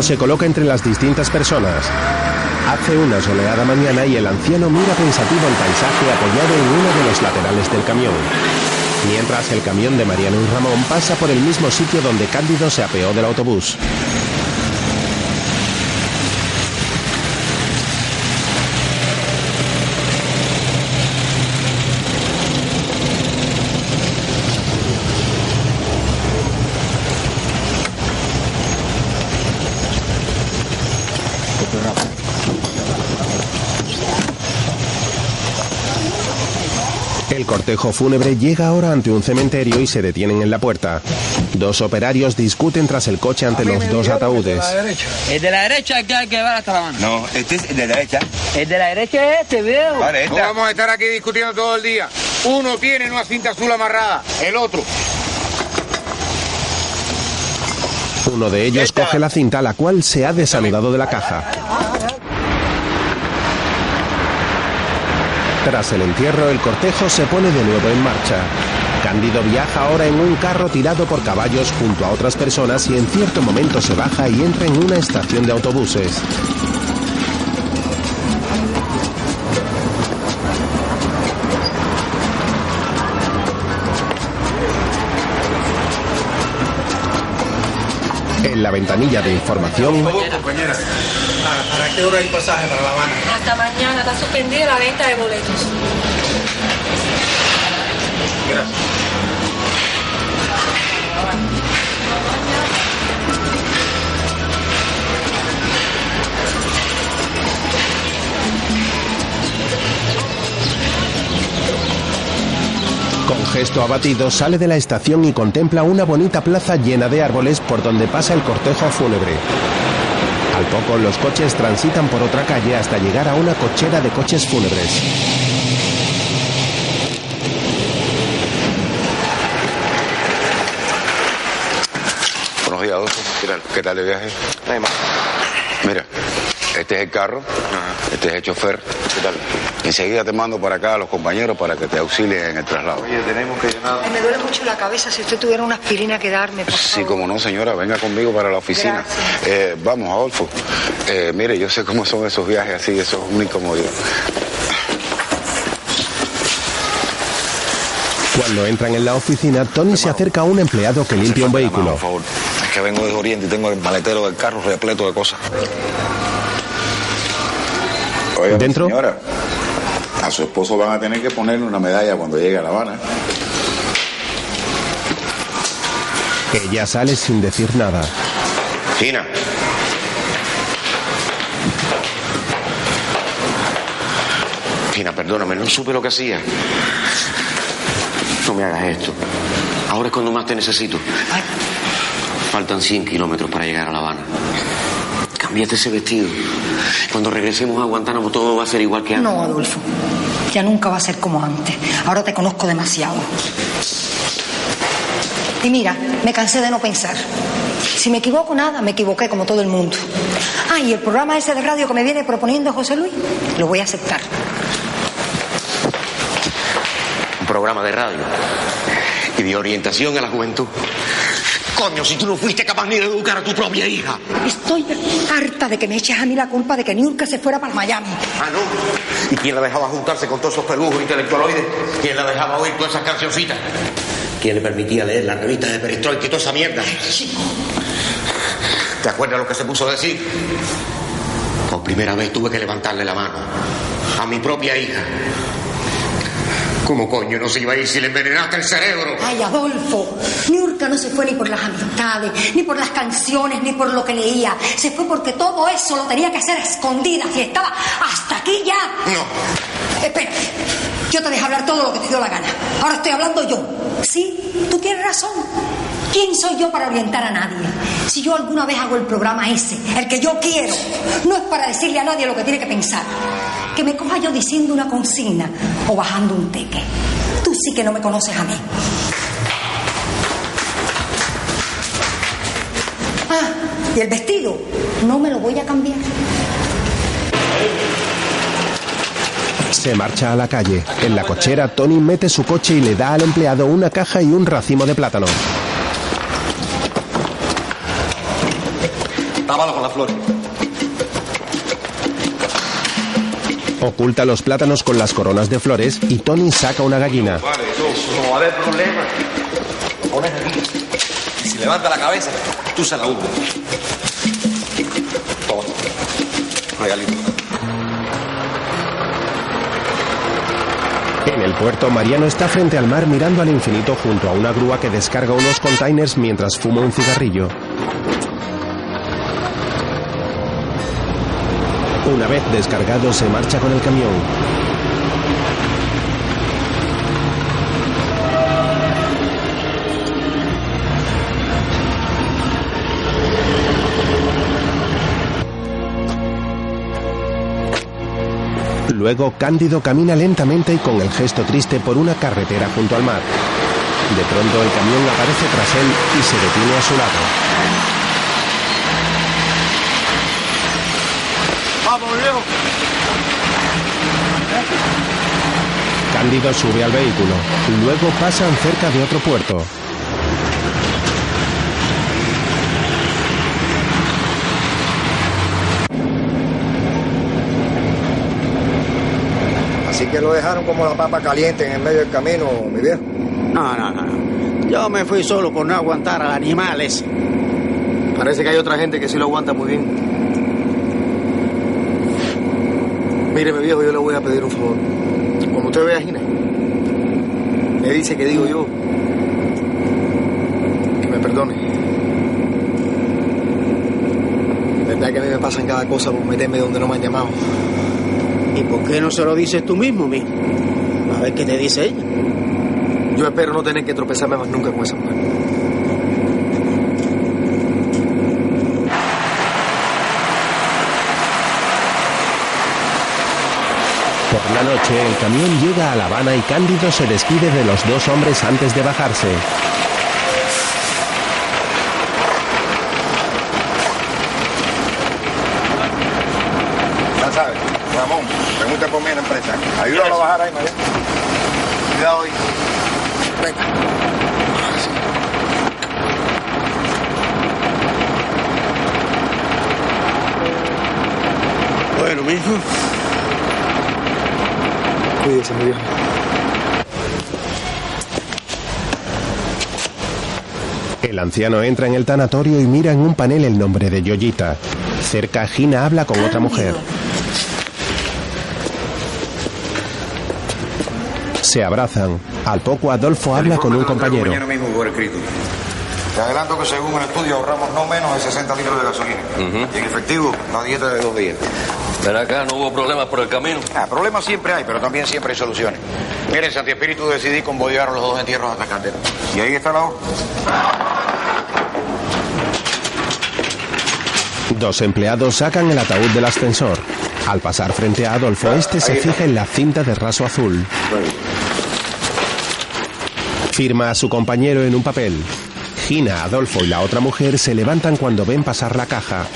Se coloca entre las distintas personas. Hace una soleada mañana y el anciano mira pensativo el paisaje apoyado en uno de los laterales del camión. Mientras el camión de Mariano y Ramón pasa por el mismo sitio donde Cándido se apeó del autobús. Cortejo fúnebre llega ahora ante un cementerio y se detienen en la puerta. Dos operarios discuten tras el coche ante los dos ataúdes. El de la derecha es que hay que llevar hasta la mano. No, este es el de la derecha. El de la derecha es este, veo. No vamos a estar aquí discutiendo todo el día. Uno tiene una cinta azul amarrada, el otro. Uno de ellos coge la cinta, la cual se ha desanudado de la caja. Tras el entierro, el cortejo se pone de nuevo en marcha. Cándido viaja ahora en un carro tirado por caballos junto a otras personas y en cierto momento se baja y entra en una estación de autobuses. En la ventanilla de información. ¿Para qué hora hay pasaje para La Habana? Hasta mañana está suspendida la venta de boletos. con gesto abatido, sale de la estación y contempla una bonita plaza llena de árboles por donde pasa el cortejo fúnebre. Al poco, los coches transitan por otra calle hasta llegar a una cochera de coches fúnebres. Buenos días, Adolfo. ¿Qué tal? ¿Qué tal el viaje? Mira, este es el carro, este es el chofer. ¿Qué tal? Enseguida te mando para acá a los compañeros para que te auxilien en el traslado. Oye, tenemos que llenar. Ay, Me duele mucho la cabeza. Si usted tuviera una aspirina que darme, por Sí, como no, señora, venga conmigo para la oficina. Eh, vamos, Adolfo. Eh, mire, yo sé cómo son esos viajes así, eso es muy incómodo. Cuando entran en la oficina, Tony se acerca a un empleado que limpia un vehículo. Por favor, es que vengo de Oriente y tengo el maletero del carro repleto de cosas. Oiga, ¿Dentro? señora, a su esposo van a tener que ponerle una medalla cuando llegue a La Habana. Ella sale sin decir nada. Gina. Gina, perdóname, no supe lo que hacía. No me hagas esto. Ahora es cuando más te necesito. Faltan 100 kilómetros para llegar a La Habana. Cámbiate ese vestido. Cuando regresemos a Guantánamo todo va a ser igual que antes. No, Adolfo. Ya nunca va a ser como antes. Ahora te conozco demasiado. Y mira, me cansé de no pensar. Si me equivoco nada, me equivoqué como todo el mundo. Ah, y el programa ese de radio que me viene proponiendo José Luis, lo voy a aceptar. Un programa de radio y de orientación a la juventud. Coño, si tú no fuiste capaz ni de educar a tu propia hija. Estoy harta de que me eches a mí la culpa de que Niurka se fuera para Miami. Ah, no. ¿Y quién la dejaba juntarse con todos esos pelujos intelectualoides? ¿Quién la dejaba oír todas esas cancioncitas? ¿Quién le permitía leer la revista de Perestroika y toda esa mierda? ¿Te acuerdas lo que se puso a decir? Por primera vez tuve que levantarle la mano a mi propia hija. ¿Cómo coño no se iba a ir si le envenenaste el cerebro? Ay, Adolfo, Niurka no se fue ni por las amistades, ni por las canciones, ni por lo que leía. Se fue porque todo eso lo tenía que hacer a escondidas y estaba hasta aquí ya. No. Espera, yo te dejé hablar todo lo que te dio la gana. Ahora estoy hablando yo. Sí, tú tienes razón. ¿Quién soy yo para orientar a nadie? Si yo alguna vez hago el programa ese, el que yo quiero, no es para decirle a nadie lo que tiene que pensar. Que me coja yo diciendo una consigna o bajando un teque. Tú sí que no me conoces a mí. Ah, y el vestido, no me lo voy a cambiar. Se marcha a la calle. En la cochera, Tony mete su coche y le da al empleado una caja y un racimo de plátano. Con. Oculta los plátanos con las coronas de flores y Tony saca una gallina. Vale, eso no va a haber problema. Lo pones aquí. Y si levanta la cabeza, tú se la hundes. Toma. Regalito. En el puerto, Mariano está frente al mar mirando al infinito junto a una grúa que descarga unos containers mientras fuma un cigarrillo. Una vez descargado, se marcha con el camión. Luego, Cándido camina lentamente y con el gesto triste por una carretera junto al mar. De pronto, el camión aparece tras él y se detiene a su lado. Cándido sube al vehículo. Luego pasan cerca de otro puerto. Así que lo dejaron como la papa caliente en el medio del camino, mi viejo. No, no, no. no. Yo me fui solo por no aguantar al animal ese. Parece que hay otra gente que sí lo aguanta muy bien. Míreme, viejo, yo le voy a pedir un favor. Cuando usted vea a Gina, le dice que digo yo que me perdone. Verdad que a mí me pasan cada cosa por meterme donde no me han llamado. ¿Y por qué no se lo dices tú mismo, mijo? A ver qué te dice ella. Yo espero no tener que tropezarme más nunca con esa mujer. Por la noche, el camión llega a La Habana y Cándido se despide de los dos hombres antes de bajarse. Ya sabes, Ramón, pregunta por mí en la empresa. Ayúdalo a bajar ahí, María. Cuidado ahí. Venga. Bueno, mijo. Cuídese, mi viejo. El anciano entra en el tanatorio y mira en un panel el nombre de Yoyita. Cerca, Gina habla con otra mujer. Se abrazan. Al poco, Adolfo habla con un compañero. Mañana mismo por escrito. Te adelanto que según el estudio ahorramos no menos de 60 litros de gasolina. Y en efectivo, una dieta de dos días. Ven acá, no hubo problemas por el camino. Ah, problemas siempre hay, pero también siempre hay soluciones. Miren, Santi Espíritu decidí convoyar los dos entierros hasta Candela. Y ahí está la orden. Dos empleados sacan el ataúd del ascensor. Al pasar frente a Adolfo, este se fija en la cinta de raso azul. Firma a su compañero en un papel. Gina, Adolfo y la otra mujer se levantan cuando ven pasar la caja.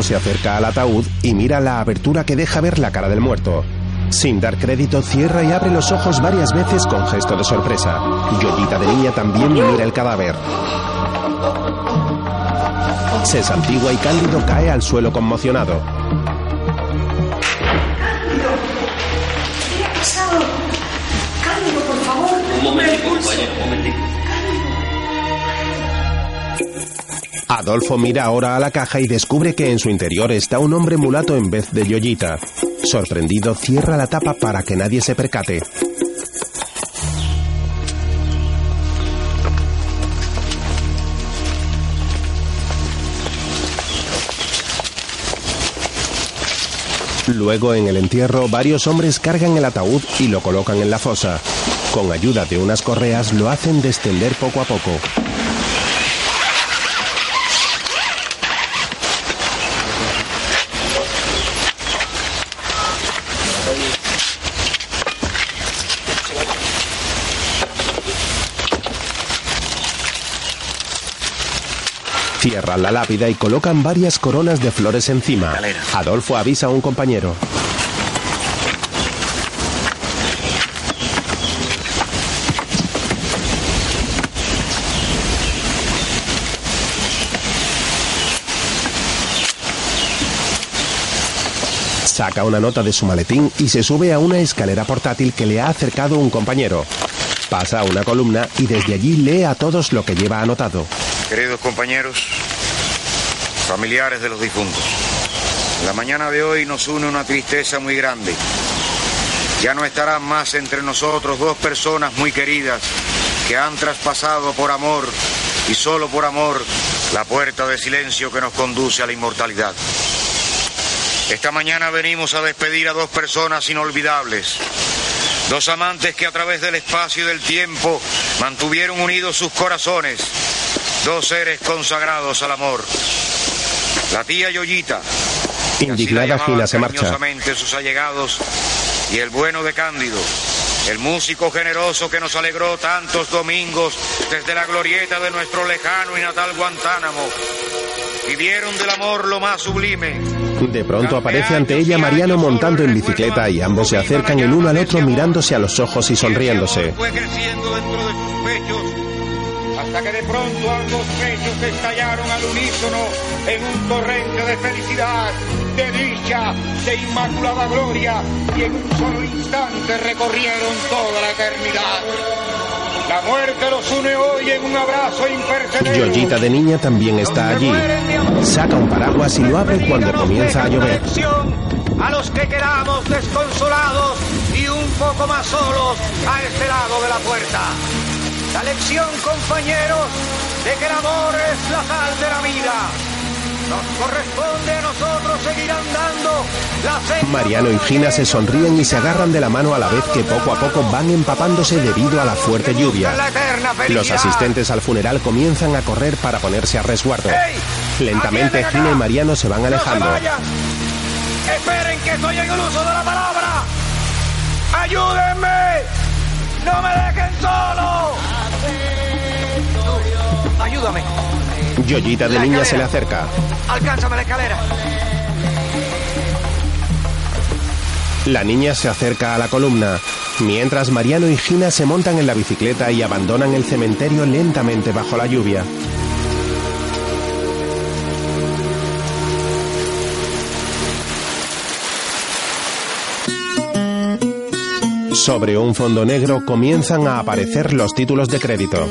Se acerca al ataúd y mira la abertura que deja ver la cara del muerto. Sin dar crédito, cierra y abre los ojos varias veces con gesto de sorpresa. Yoyita de niña también mira el cadáver. Se santigua y Cándido cae al suelo conmocionado. Adolfo mira ahora a la caja y descubre que en su interior está un hombre mulato en vez de Yoyita. Sorprendido, cierra la tapa para que nadie se percate. Luego, en el entierro, varios hombres cargan el ataúd y lo colocan en la fosa. Con ayuda de unas correas lo hacen descender poco a poco. Cierran la lápida y colocan varias coronas de flores encima. Adolfo avisa a un compañero. Saca una nota de su maletín y se sube a una escalera portátil que le ha acercado un compañero. Pasa a una columna y desde allí lee a todos lo que lleva anotado. Queridos compañeros, familiares de los difuntos, la mañana de hoy nos une una tristeza muy grande. Ya no estarán más entre nosotros dos personas muy queridas que han traspasado por amor y solo por amor la puerta de silencio que nos conduce a la inmortalidad. Esta mañana venimos a despedir a dos personas inolvidables, dos amantes que a través del espacio y del tiempo mantuvieron unidos sus corazones, dos seres consagrados al amor. La tía Yoyita, Indignada Gina se marcha. sus allegados, y el bueno de Cándido, el músico generoso que nos alegró tantos domingos desde la glorieta de nuestro lejano y natal Guantánamo. Vivieron del amor lo más sublime. De pronto aparece ante ella Mariano montando en bicicleta y ambos se acercan el uno al otro mirándose a los ojos y sonriéndose. Fue creciendo dentro de sus pechos hasta que de pronto ambos pechos estallaron al unísono en un torrente de felicidad, de dicha, de inmaculada gloria y en un solo instante recorrieron toda la eternidad. La muerte los une hoy en un abrazo imperceptible. Yoyita de niña también está allí. Saca un paraguas y lo abre cuando comienza a llover. A los que quedamos desconsolados y un poco más solos a este lado de la puerta. La lección, compañeros, de que el amor es la sal de la vida. Nos corresponde a nosotros seguir andando la Mariano y Gina se sonríen y se agarran de la mano a la vez que poco a poco van empapándose debido a la fuerte lluvia. Los asistentes al funeral comienzan a correr para ponerse a resguardo. Lentamente Gina y Mariano se van alejando. Esperen que estoy en el uso de la palabra. ¡Ayúdenme! ¡No me dejen solo! Ayúdame. Yoyita de niña se le acerca. Alcánzame la escalera. La niña se acerca a la columna, mientras Mariano y Gina se montan en la bicicleta y abandonan el cementerio lentamente bajo la lluvia. Sobre un fondo negro comienzan a aparecer los títulos de crédito.